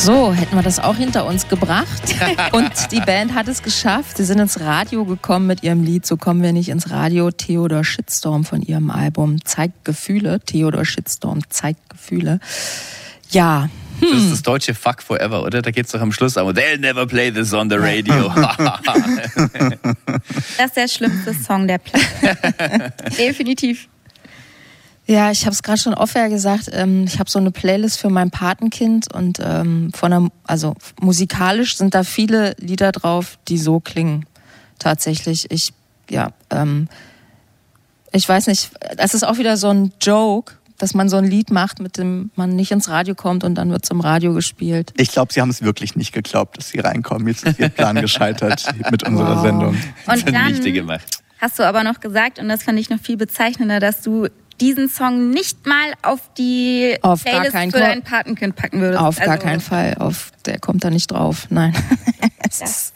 So, hätten wir das auch hinter uns gebracht. Und die Band hat es geschafft. Sie sind ins Radio gekommen mit ihrem Lied So kommen wir nicht ins Radio. Theodor Shitstorm von ihrem Album Zeigt Gefühle. Theodor Shitstorm zeigt Gefühle. Ja. Das ist das deutsche Fuck Forever, oder? Da geht's doch am Schluss an. They'll never play this on the radio. Das ist der schlimmste Song der Platte. Definitiv. Ja, ich habe es gerade schon off-air gesagt. Ähm, ich habe so eine Playlist für mein Patenkind und ähm, von der, also musikalisch sind da viele Lieder drauf, die so klingen. Tatsächlich. Ich, ja, ähm, ich weiß nicht. Es ist auch wieder so ein Joke, dass man so ein Lied macht, mit dem man nicht ins Radio kommt und dann wird im Radio gespielt. Ich glaube, sie haben es wirklich nicht geglaubt, dass sie reinkommen. Jetzt ist ihr Plan gescheitert mit unserer Wow. Sendung. Und dann gemacht. hast du aber noch gesagt, und das fand ich noch viel bezeichnender, dass du diesen Song nicht mal auf die Auf gar Playlist keinen für dein Patenkind packen würdest. Auf gar Also, keinen Fall. Auf, der kommt da nicht drauf. Nein. ist,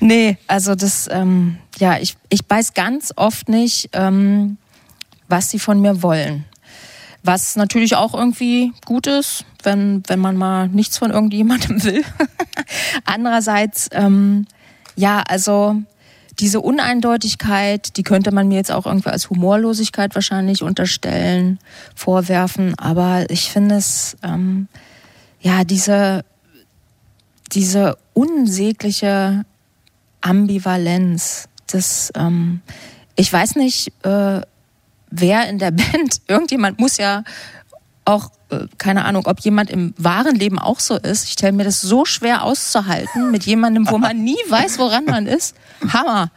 nee, also das, ähm, ja, ich, ich weiß ganz oft nicht, ähm, was sie von mir wollen. Was natürlich auch irgendwie gut ist, wenn, wenn man mal nichts von irgendjemandem will. andererseits, ähm, ja, also diese Uneindeutigkeit, die könnte man mir jetzt auch irgendwie als Humorlosigkeit wahrscheinlich unterstellen, vorwerfen. Aber ich finde es, ähm, ja, diese, diese unsägliche Ambivalenz, das, ähm, ich weiß nicht, äh, wer in der Band, irgendjemand muss ja auch, keine Ahnung, ob jemand im wahren Leben auch so ist. Ich stelle mir das so schwer auszuhalten mit jemandem, wo man nie weiß, woran man ist. Hammer.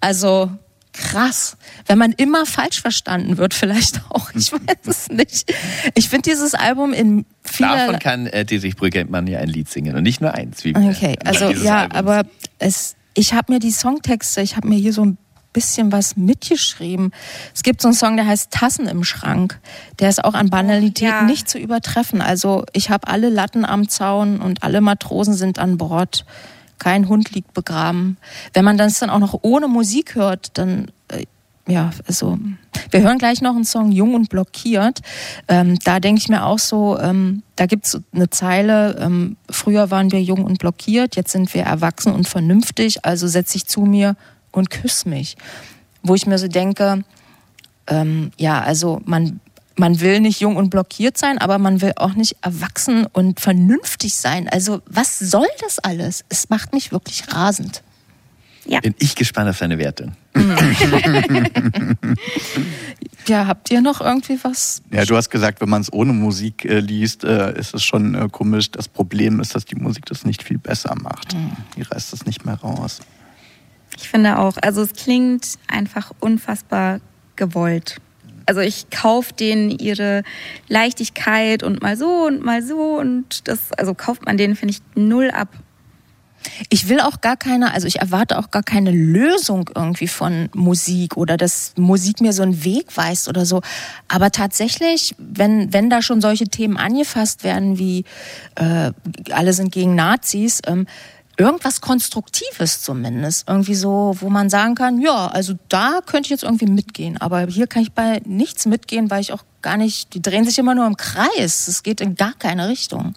Also krass. Wenn man immer falsch verstanden wird, vielleicht auch. Ich weiß es nicht. Ich finde dieses Album in vieler... Davon kann äh, Dietrich Brüggemann ja ein Lied singen und nicht nur eins. Wie okay, also ja, Albums. aber es, ich habe mir die Songtexte, ich habe mir hier so ein bisschen was mitgeschrieben. Es gibt so einen Song, der heißt Tassen im Schrank. Der ist auch an Banalität ja. nicht zu übertreffen. Also ich habe alle Latten am Zaun und alle Matrosen sind an Bord. Kein Hund liegt begraben. Wenn man das dann auch noch ohne Musik hört, dann äh, ja, also wir hören gleich noch einen Song Jung und blockiert. Ähm, da denke ich mir auch so, ähm, da gibt es eine Zeile, ähm, früher waren wir jung und blockiert, jetzt sind wir erwachsen und vernünftig, also setze ich zu mir und küss mich. Wo ich mir so denke, ähm, ja, also man, man will nicht jung und blockiert sein, aber man will auch nicht erwachsen und vernünftig sein. Also was soll das alles? Es macht mich wirklich rasend. Ja. Bin ich gespannt auf deine Werte. ja, habt ihr noch irgendwie was? Ja, du hast gesagt, wenn man es ohne Musik äh, liest, äh, ist es schon äh, komisch. Das Problem ist, dass die Musik das nicht viel besser macht. Mhm. Die reißt es nicht mehr raus. Ich finde auch, also es klingt einfach unfassbar gewollt. Also ich kaufe denen ihre Leichtigkeit und mal so und mal so und das, also kauft man denen, finde ich, null ab. Ich will auch gar keine, also ich erwarte auch gar keine Lösung irgendwie von Musik oder dass Musik mir so einen Weg weist oder so. Aber tatsächlich, wenn, wenn da schon solche Themen angefasst werden wie äh, alle sind gegen Nazis, ähm, irgendwas Konstruktives zumindest. Irgendwie so, wo man sagen kann, ja, also da könnte ich jetzt irgendwie mitgehen. Aber hier kann ich bei nichts mitgehen, weil ich auch gar nicht, die drehen sich immer nur im Kreis. Es geht in gar keine Richtung.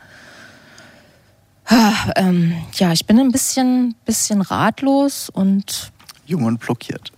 Ah, ähm, ja, ich bin ein bisschen, bisschen ratlos und. Jung und blockiert.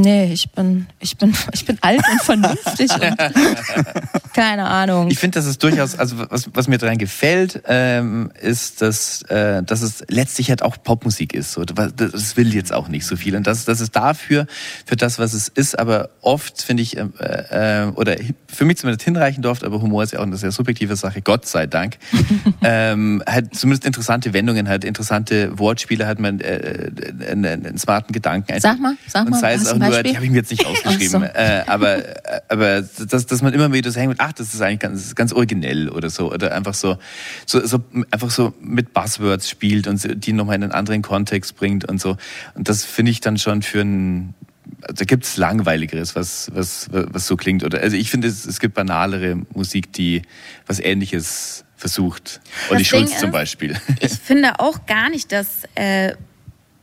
Nee, ich bin, ich bin, ich bin alt und vernünftig und keine Ahnung. Ich finde, dass es durchaus, also was, was mir daran gefällt, ähm, ist, dass, äh, dass es letztlich halt auch Popmusik ist. So, das will jetzt auch nicht so viel. Und das, das ist dafür, für das, was es ist, aber oft finde ich, äh, äh, oder für mich zumindest hinreichend oft, aber Humor ist ja auch eine sehr subjektive Sache, Gott sei Dank. ähm, halt zumindest interessante Wendungen, halt interessante Wortspiele, hat man äh, einen, einen smarten Gedanken. Sag mal, sag mal. sei es auch nur, die habe ich mir jetzt nicht ausgeschrieben. So. Äh, aber aber dass, dass man immer wieder so hängt, ach, das ist eigentlich ganz, ganz originell oder so. Oder einfach so, so, so einfach so mit Buzzwords spielt und die nochmal in einen anderen Kontext bringt und so. Und das finde ich dann schon für ein also gibt es langweiligeres, was, was, was so klingt. Oder, also ich finde, es, es gibt banalere Musik, die was Ähnliches versucht. Olli Schulz zum Beispiel. Ich finde auch gar nicht, dass äh,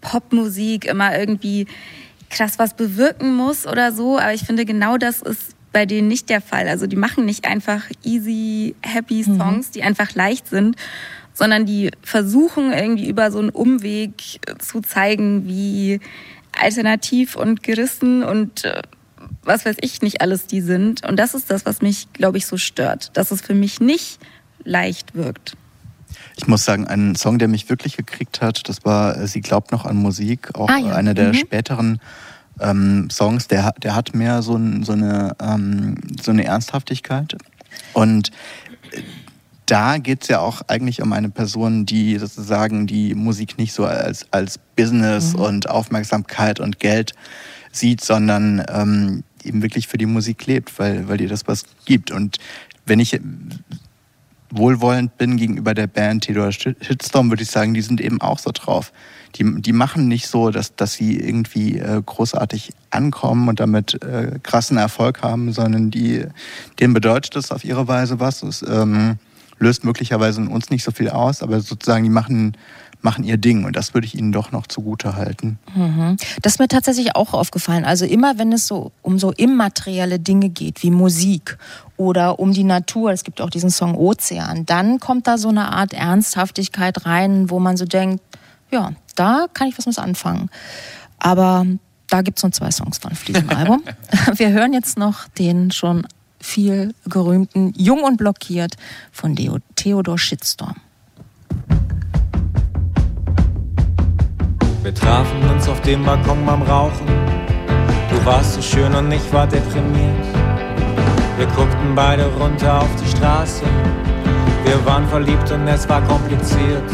Popmusik immer irgendwie krass was bewirken muss oder so. Aber ich finde, genau das ist bei denen nicht der Fall. Also die machen nicht einfach easy, happy mhm. Songs, mhm. die einfach leicht sind, sondern die versuchen irgendwie über so einen Umweg zu zeigen, wie alternativ und gerissen und äh, was weiß ich nicht alles die sind. Und das ist das, was mich, glaube ich, so stört, dass es für mich nicht leicht wirkt. Ich muss sagen, ein Song, der mich wirklich gekriegt hat, das war äh, Sie glaubt noch an Musik, auch ah, ja. einer der mhm. späteren ähm, Songs, der, der hat mehr so, ein, so, eine, ähm, so eine Ernsthaftigkeit. Und äh, da geht es ja auch eigentlich um eine Person, die sozusagen die Musik nicht so als, als Business mhm. und Aufmerksamkeit und Geld sieht, sondern ähm, eben wirklich für die Musik lebt, weil, weil dir das was gibt. Und wenn ich wohlwollend bin gegenüber der Band Theodor Shitstorm, würde ich sagen, die sind eben auch so drauf. Die, die machen nicht so, dass, dass sie irgendwie äh, großartig ankommen und damit äh, krassen Erfolg haben, sondern die, denen bedeutet das auf ihre Weise was. Es ähm, löst möglicherweise in uns nicht so viel aus, aber sozusagen die machen machen ihr Ding und das würde ich ihnen doch noch zugute halten. Mhm. Das ist mir tatsächlich auch aufgefallen. Also immer, wenn es so um so immaterielle Dinge geht, wie Musik oder um die Natur, es gibt auch diesen Song Ozean, dann kommt da so eine Art Ernsthaftigkeit rein, wo man so denkt, ja, da kann ich was mit anfangen. Aber da gibt es noch zwei Songs von diesem Album. Wir hören jetzt noch den schon viel gerühmten Jung und Blockiert von Theodor Shitstorm. Wir trafen uns auf dem Balkon beim Rauchen. Du warst so schön und ich war deprimiert. Wir guckten beide runter auf die Straße. Wir waren verliebt und es war kompliziert.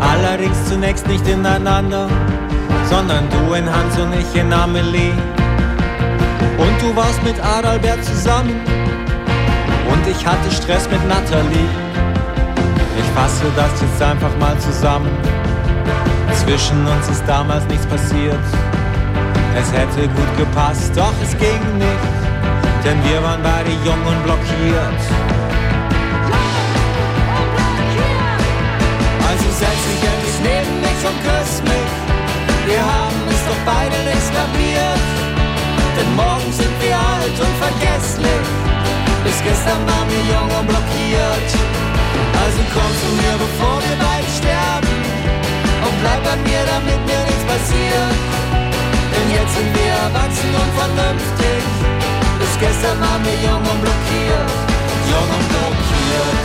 Allerdings zunächst nicht ineinander, sondern du in Hans und ich in Amelie. Und du warst mit Adalbert zusammen und ich hatte Stress mit Natalie. Ich fasse das jetzt einfach mal zusammen. Zwischen uns ist damals nichts passiert. Es hätte gut gepasst, doch es ging nicht, denn wir waren beide jung und blockiert. Also setz dich endlich neben mich und küss mich. Wir haben es doch beide nicht kapiert. Denn morgen sind wir alt und vergesslich. Bis gestern waren wir jung und blockiert. Also komm zu mir, bevor wir und bleib bei mir, damit mir nichts passiert. Denn jetzt sind wir erwachsen und vernünftig. Bis gestern waren wir jung und blockiert, jung und blockiert.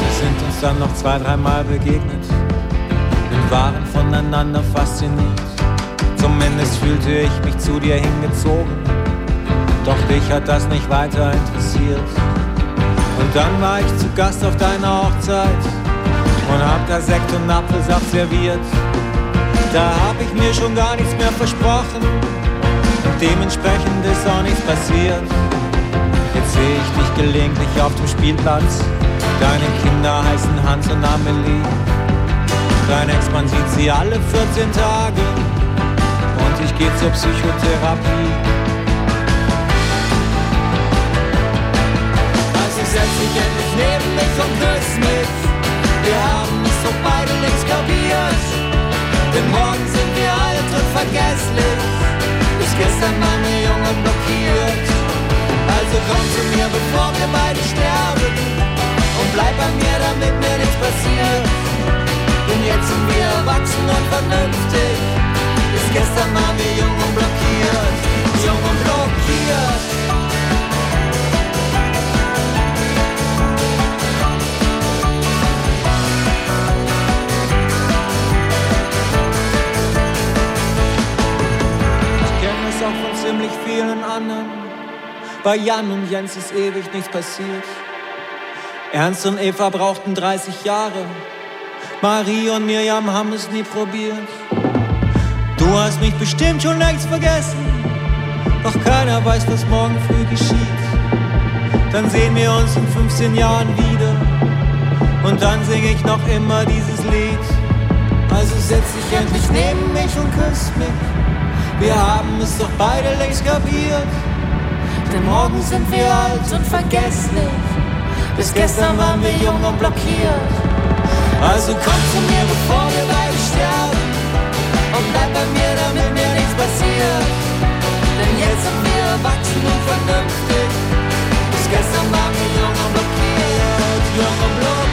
Wir sind uns dann noch zwei, dreimal begegnet und waren voneinander fasziniert. Zumindest fühlte ich mich zu dir hingezogen. Doch dich hat das nicht weiter interessiert. Und dann war ich zu Gast auf deiner Hochzeit und hab da Sekt und Apfelsaft serviert. Da hab ich mir schon gar nichts mehr versprochen und dementsprechend ist auch nichts passiert. Jetzt sehe ich dich gelegentlich auf dem Spielplatz. Deine Kinder heißen Hans und Amelie. Dein Ex-Mann sieht sie alle 14 Tage ich gehe zur Psychotherapie. Also setz dich endlich neben mich und küss mich. Wir haben es doch beide nichts kapiert. Denn morgen sind wir alt und vergesslich. Bis gestern waren wir blockiert. Also komm zu mir, bevor wir beide sterben. Und bleib bei mir, damit mir nichts passiert. Denn jetzt sind wir erwachsen und vernünftig. Gestern waren wir jung und blockiert, jung und blockiert. Ich kenne es auch von ziemlich vielen anderen. Bei Jan und Jens ist ewig nichts passiert. Ernst und Eva brauchten 30 Jahre. Marie und Miriam haben es nie probiert. Du hast mich bestimmt schon längst vergessen, doch keiner weiß, was morgen früh geschieht. Dann sehen wir uns in 15 Jahren wieder und dann singe ich noch immer dieses Lied. Also setz dich endlich neben mich und küss mich. Wir haben es doch beide längst kapiert. Denn morgen sind wir alt und vergesslich. Bis gestern waren wir jung und blockiert. Also komm zu mir, bevor wir erwachsen und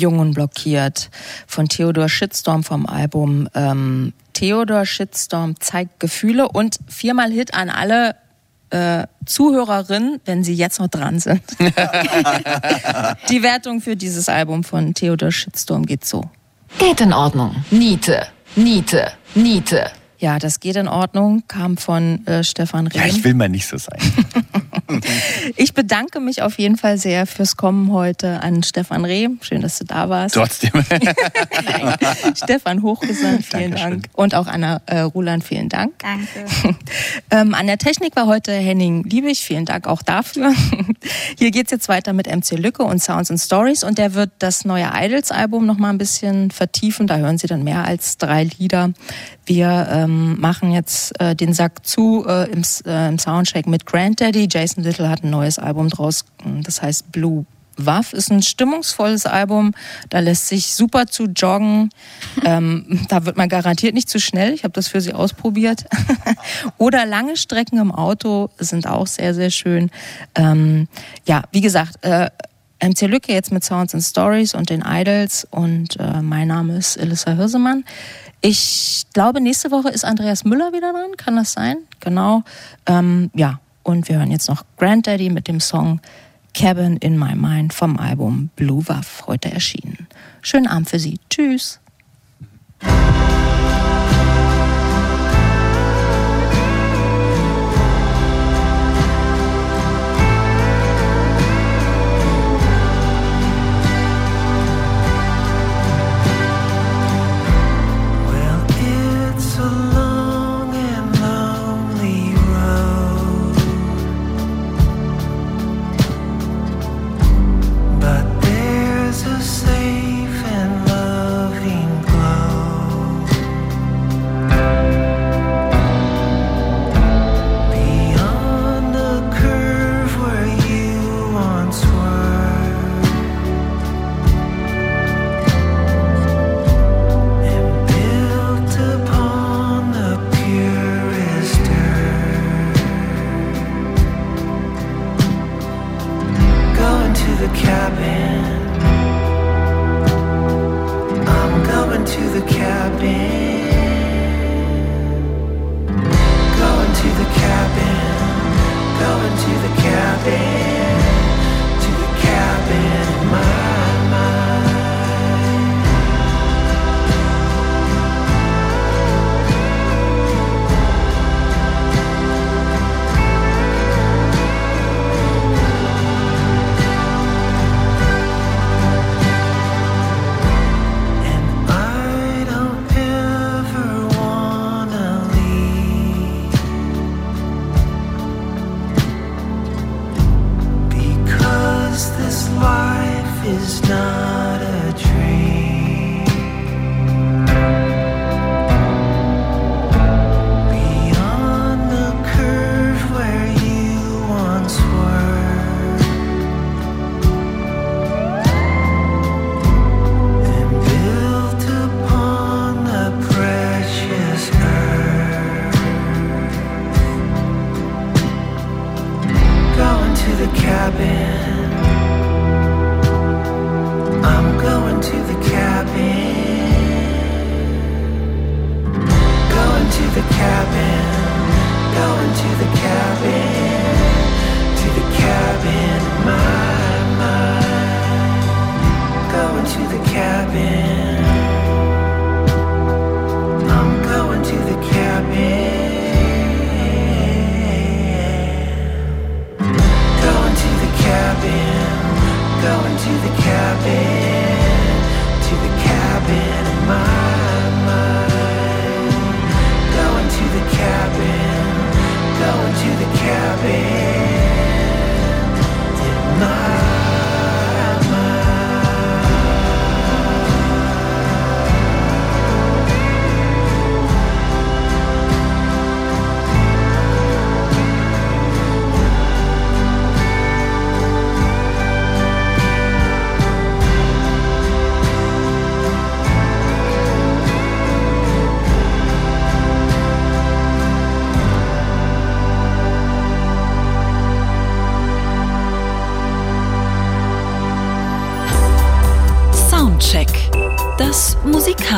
Jung und blockiert von Theodor Shitstorm vom Album ähm, Theodor Shitstorm zeigt Gefühle und viermal Hit an alle äh, Zuhörerinnen, wenn sie jetzt noch dran sind. Die Wertung für dieses Album von Theodor Shitstorm geht so. Geht in Ordnung. Niete, Niete, Niete. Ja, das geht in Ordnung, kam von äh, Stefan Rehm. Ja, ich will mal nicht so sein. ich bedanke mich auf jeden Fall sehr fürs Kommen heute an Stefan Reh. Schön, dass du da warst. Trotzdem. Stefan Hochgesandt, vielen Dankeschön. Dank. Und auch Anna äh, Ruland, vielen Dank. Danke. ähm, an der Technik war heute Henning Liebig. Vielen Dank auch dafür. Hier geht's jetzt weiter mit MC Lücke und Sounds and Stories und der wird das neue Idols-Album noch mal ein bisschen vertiefen. Da hören Sie dann mehr als drei Lieder. Wir ähm, machen jetzt äh, den Sack zu äh, im, äh, im Soundcheck mit Granddaddy. Jason Little hat ein neues Album draus, das heißt Blue Waff ist ein stimmungsvolles Album. Da lässt sich super zu joggen. ähm, da wird man garantiert nicht zu schnell. Ich habe das für Sie ausprobiert. Oder lange Strecken im Auto sind auch sehr, sehr schön. Ähm, ja, wie gesagt, äh, MC Lücke jetzt mit Sounds and Stories und den Idols. Und äh, mein Name ist Elissa Hirsemann. Ich glaube, nächste Woche ist Andreas Müller wieder dran. Kann das sein? Genau. Ähm, ja, und wir hören jetzt noch Granddaddy mit dem Song Cabin in My Mind vom Album Blue Waff, heute erschienen. Schönen Abend für Sie. Tschüss.